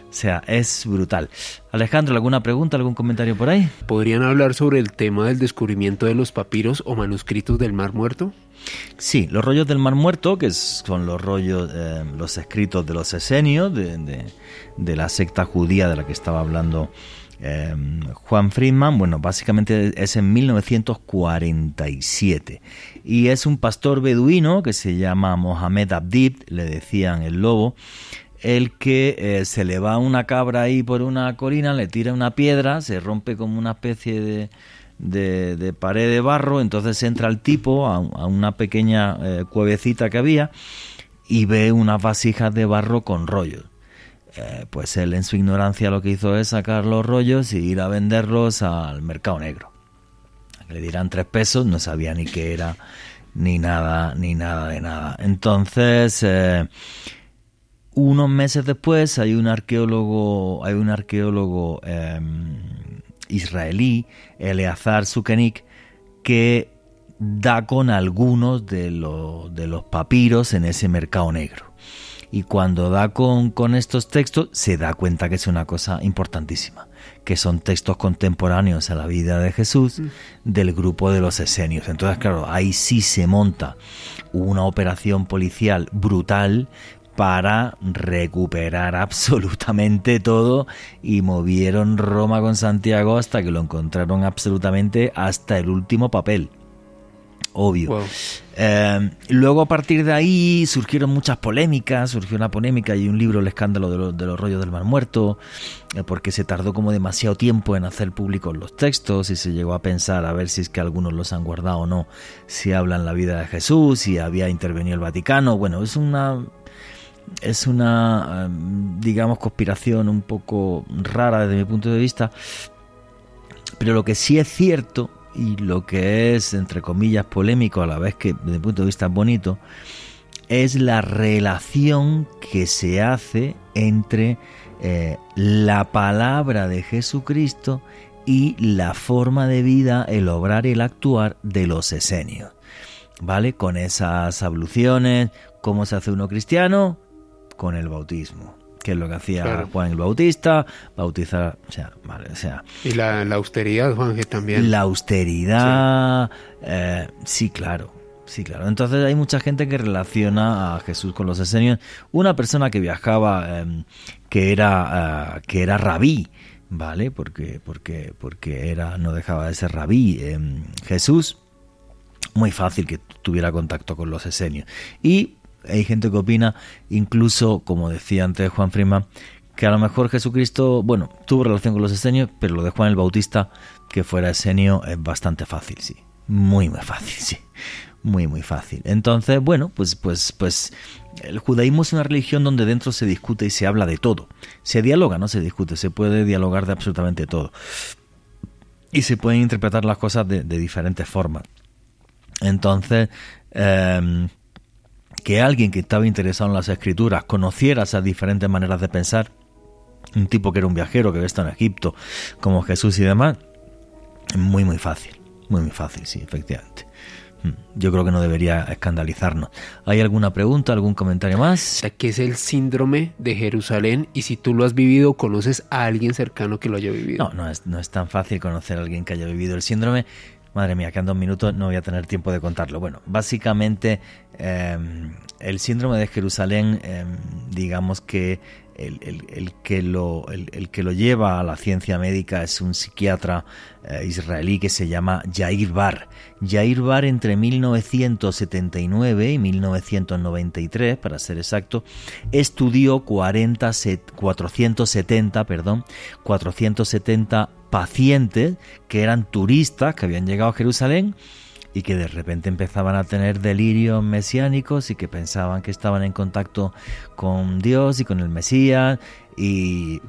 O sea, es brutal. Alejandro, ¿alguna pregunta, algún comentario por ahí? ¿Podrían hablar sobre el tema del descubrimiento de los papiros o manuscritos del Mar Muerto? Sí, los rollos del Mar Muerto, que son los rollos, eh, los escritos de los esenios, de, de, la secta judía de la que estaba hablando Em, Juan Friedman, bueno, básicamente es en 1947 y es un pastor beduino que se llama Mohamed Abdib, le decían el lobo, el que eh, se le va una cabra ahí por una colina, le tira una piedra, se rompe como una especie de, de, pared de barro, entonces entra el tipo a, una pequeña eh, cuevecita que había y ve unas vasijas de barro con rollos eh, pues él en su ignorancia lo que hizo es sacar los rollos y ir a venderlos al mercado negro. Le dirán tres pesos, no sabía ni qué era, ni nada, ni nada de nada. Entonces, eh, unos meses después hay un arqueólogo, hay un arqueólogo em, israelí, Eleazar Sukenik, que da con algunos de, de los papiros en ese mercado negro y cuando da con, con estos textos se da cuenta que es una cosa importantísima, que son textos contemporáneos a la vida de Jesús mm. del grupo de los esenios. Entonces, claro, ahí sí se monta una operación policial brutal para recuperar absolutamente todo y movieron Roma con Santiago hasta que lo encontraron absolutamente hasta el último papel obvio. Eh, luego a partir de ahí surgieron muchas polémicas, surgió una polémica y un libro, El escándalo de, los rollos del mar muerto, eh, porque se tardó como demasiado tiempo en hacer públicos los textos y se llegó a pensar a ver si es que algunos los han guardado o no, si hablan la vida de Jesús, si había intervenido el Vaticano, bueno, es una... Es una, em, digamos, conspiración un poco rara desde mi punto de vista, pero lo que sí es cierto y lo que es, entre comillas, polémico a la vez que desde el punto de vista bonito, es la relación que se hace entre eh, la palabra de Jesucristo y la forma de vida, el obrar y el actuar de los esenios. ¿Vale? Con esas abluciones, ¿cómo se hace uno cristiano? Con el bautismo que es lo que hacía Juan el Bautista, bautizar, o sea, vale, o sea. Y la, austeridad, Juan, que también. La austeridad, sí. Eh, sí, claro. Sí, claro. Entonces hay mucha gente que relaciona a Jesús con los esenios. Una persona que viajaba, em, que era, eh, que era rabí, ¿vale? Porque, porque, porque era, no dejaba de ser rabí. Em, Jesús, muy fácil que tuviera contacto con los esenios. Y hay gente que opina, incluso, como decía antes Juan Freeman, que a lo mejor Jesucristo, bueno, tuvo relación con los esenios, pero lo de Juan el Bautista, que fuera esenio, es bastante fácil, sí. Muy, muy fácil, sí. Muy, muy fácil. Entonces, bueno, pues, pues, pues, el judaísmo es una religión donde dentro se discute y se habla de todo. Se dialoga, no se discute, se puede dialogar de absolutamente todo. Y se pueden interpretar las cosas de, diferentes formas. Entonces, eh, que alguien que estaba interesado en las escrituras conociera esas diferentes maneras de pensar, un tipo que era un viajero que había estado en Egipto, como Jesús y demás, muy muy fácil, muy muy fácil, sí, efectivamente. Mm, yo creo que no debería escandalizarnos. ¿Hay alguna pregunta, algún comentario más? ¿Qué es el síndrome de Jerusalén? Y si tú lo has vivido, ¿conoces a alguien cercano que lo haya vivido? No, no es, no es tan fácil conocer a alguien que haya vivido el síndrome. Madre mía, quedan dos minutos, no voy a tener tiempo de contarlo. Bueno, básicamente em, el síndrome de Jerusalén, em, digamos que el, que lo, el, que lo lleva a la ciencia médica es un psiquiatra eh, israelí que se llama Yair Bar. Yair Bar entre 1979 y 1993, para ser exacto, estudió 40, 470, perdón, 470 pacientes que eran turistas que habían llegado a Jerusalén y que de repente empezaban a tener delirios mesiánicos y que pensaban que estaban en contacto con Dios y con el Mesías y,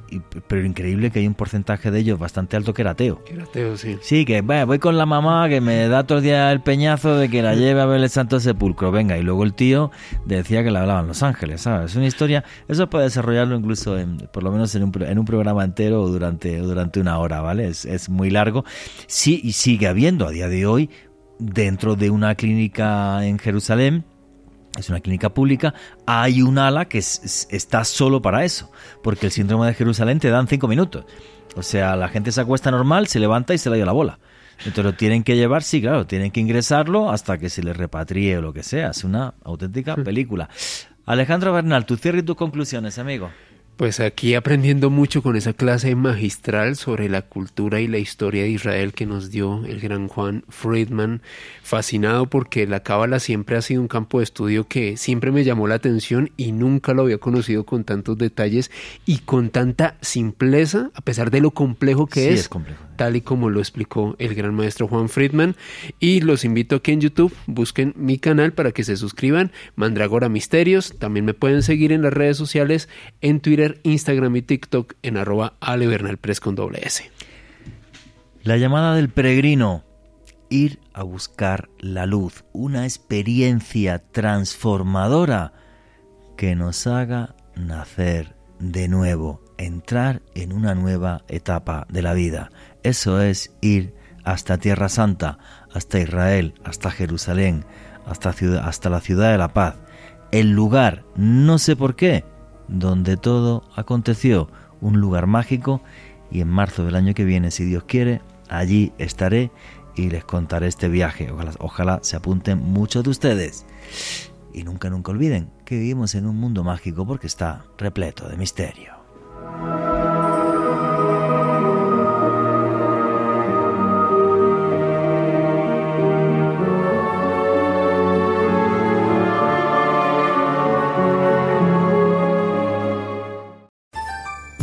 pero increíble que hay un porcentaje de ellos bastante alto que era ateo. Que era ateo, sí. Sí, que voy con la mamá que me da todo el día el peñazo de que la lleve a ver el Santo Sepulcro. Venga, y luego el tío decía que le hablaban los ángeles, ¿sabes? Es una historia, eso puede desarrollarlo incluso en, por lo menos en un, en un programa entero o durante, durante una hora, ¿vale? Es, es muy largo. Sí, y sigue habiendo a día de hoy dentro de una clínica en Jerusalén, es una clínica pública, hay un ala que está solo para eso, porque el síndrome de Jerusalén te dan cinco minutos. O sea, la gente se acuesta normal, se levanta y se le da la bola. Entonces lo tienen que llevar, sí, claro, tienen que ingresarlo hasta que se le repatrie o lo que sea. Es una auténtica hmm. película. Alejandro Bernal, tu cierre y tus conclusiones, amigo. Pues aquí aprendiendo mucho con esa clase magistral sobre la cultura y la historia de Israel que nos dio el gran Juan Friedman, fascinado porque la cábala siempre ha sido un campo de estudio que siempre me llamó la atención y nunca lo había conocido con tantos detalles y con tanta simpleza, a pesar de lo complejo que es, tal y como lo explicó el gran maestro Juan Friedman. Y los invito a que en YouTube busquen mi canal para que se suscriban, Mandragora Misterios, también me pueden seguir en las redes sociales, en Twitter, Instagram y TikTok en arroba alebernalpress con doble S. La llamada del peregrino, ir a buscar la luz, una experiencia transformadora que nos haga nacer de nuevo, entrar en una nueva etapa de la vida. Eso es ir hasta Tierra Santa, hasta Israel, hasta Jerusalén, hasta, la ciudad de la paz. El lugar, no sé por qué, donde todo aconteció, un lugar mágico, y en marzo del año que viene, si Dios quiere, allí estaré y les contaré este viaje. Ojalá, ojalá se apunten muchos de ustedes. Y nunca, nunca olviden que vivimos en un mundo mágico porque está repleto de misterio.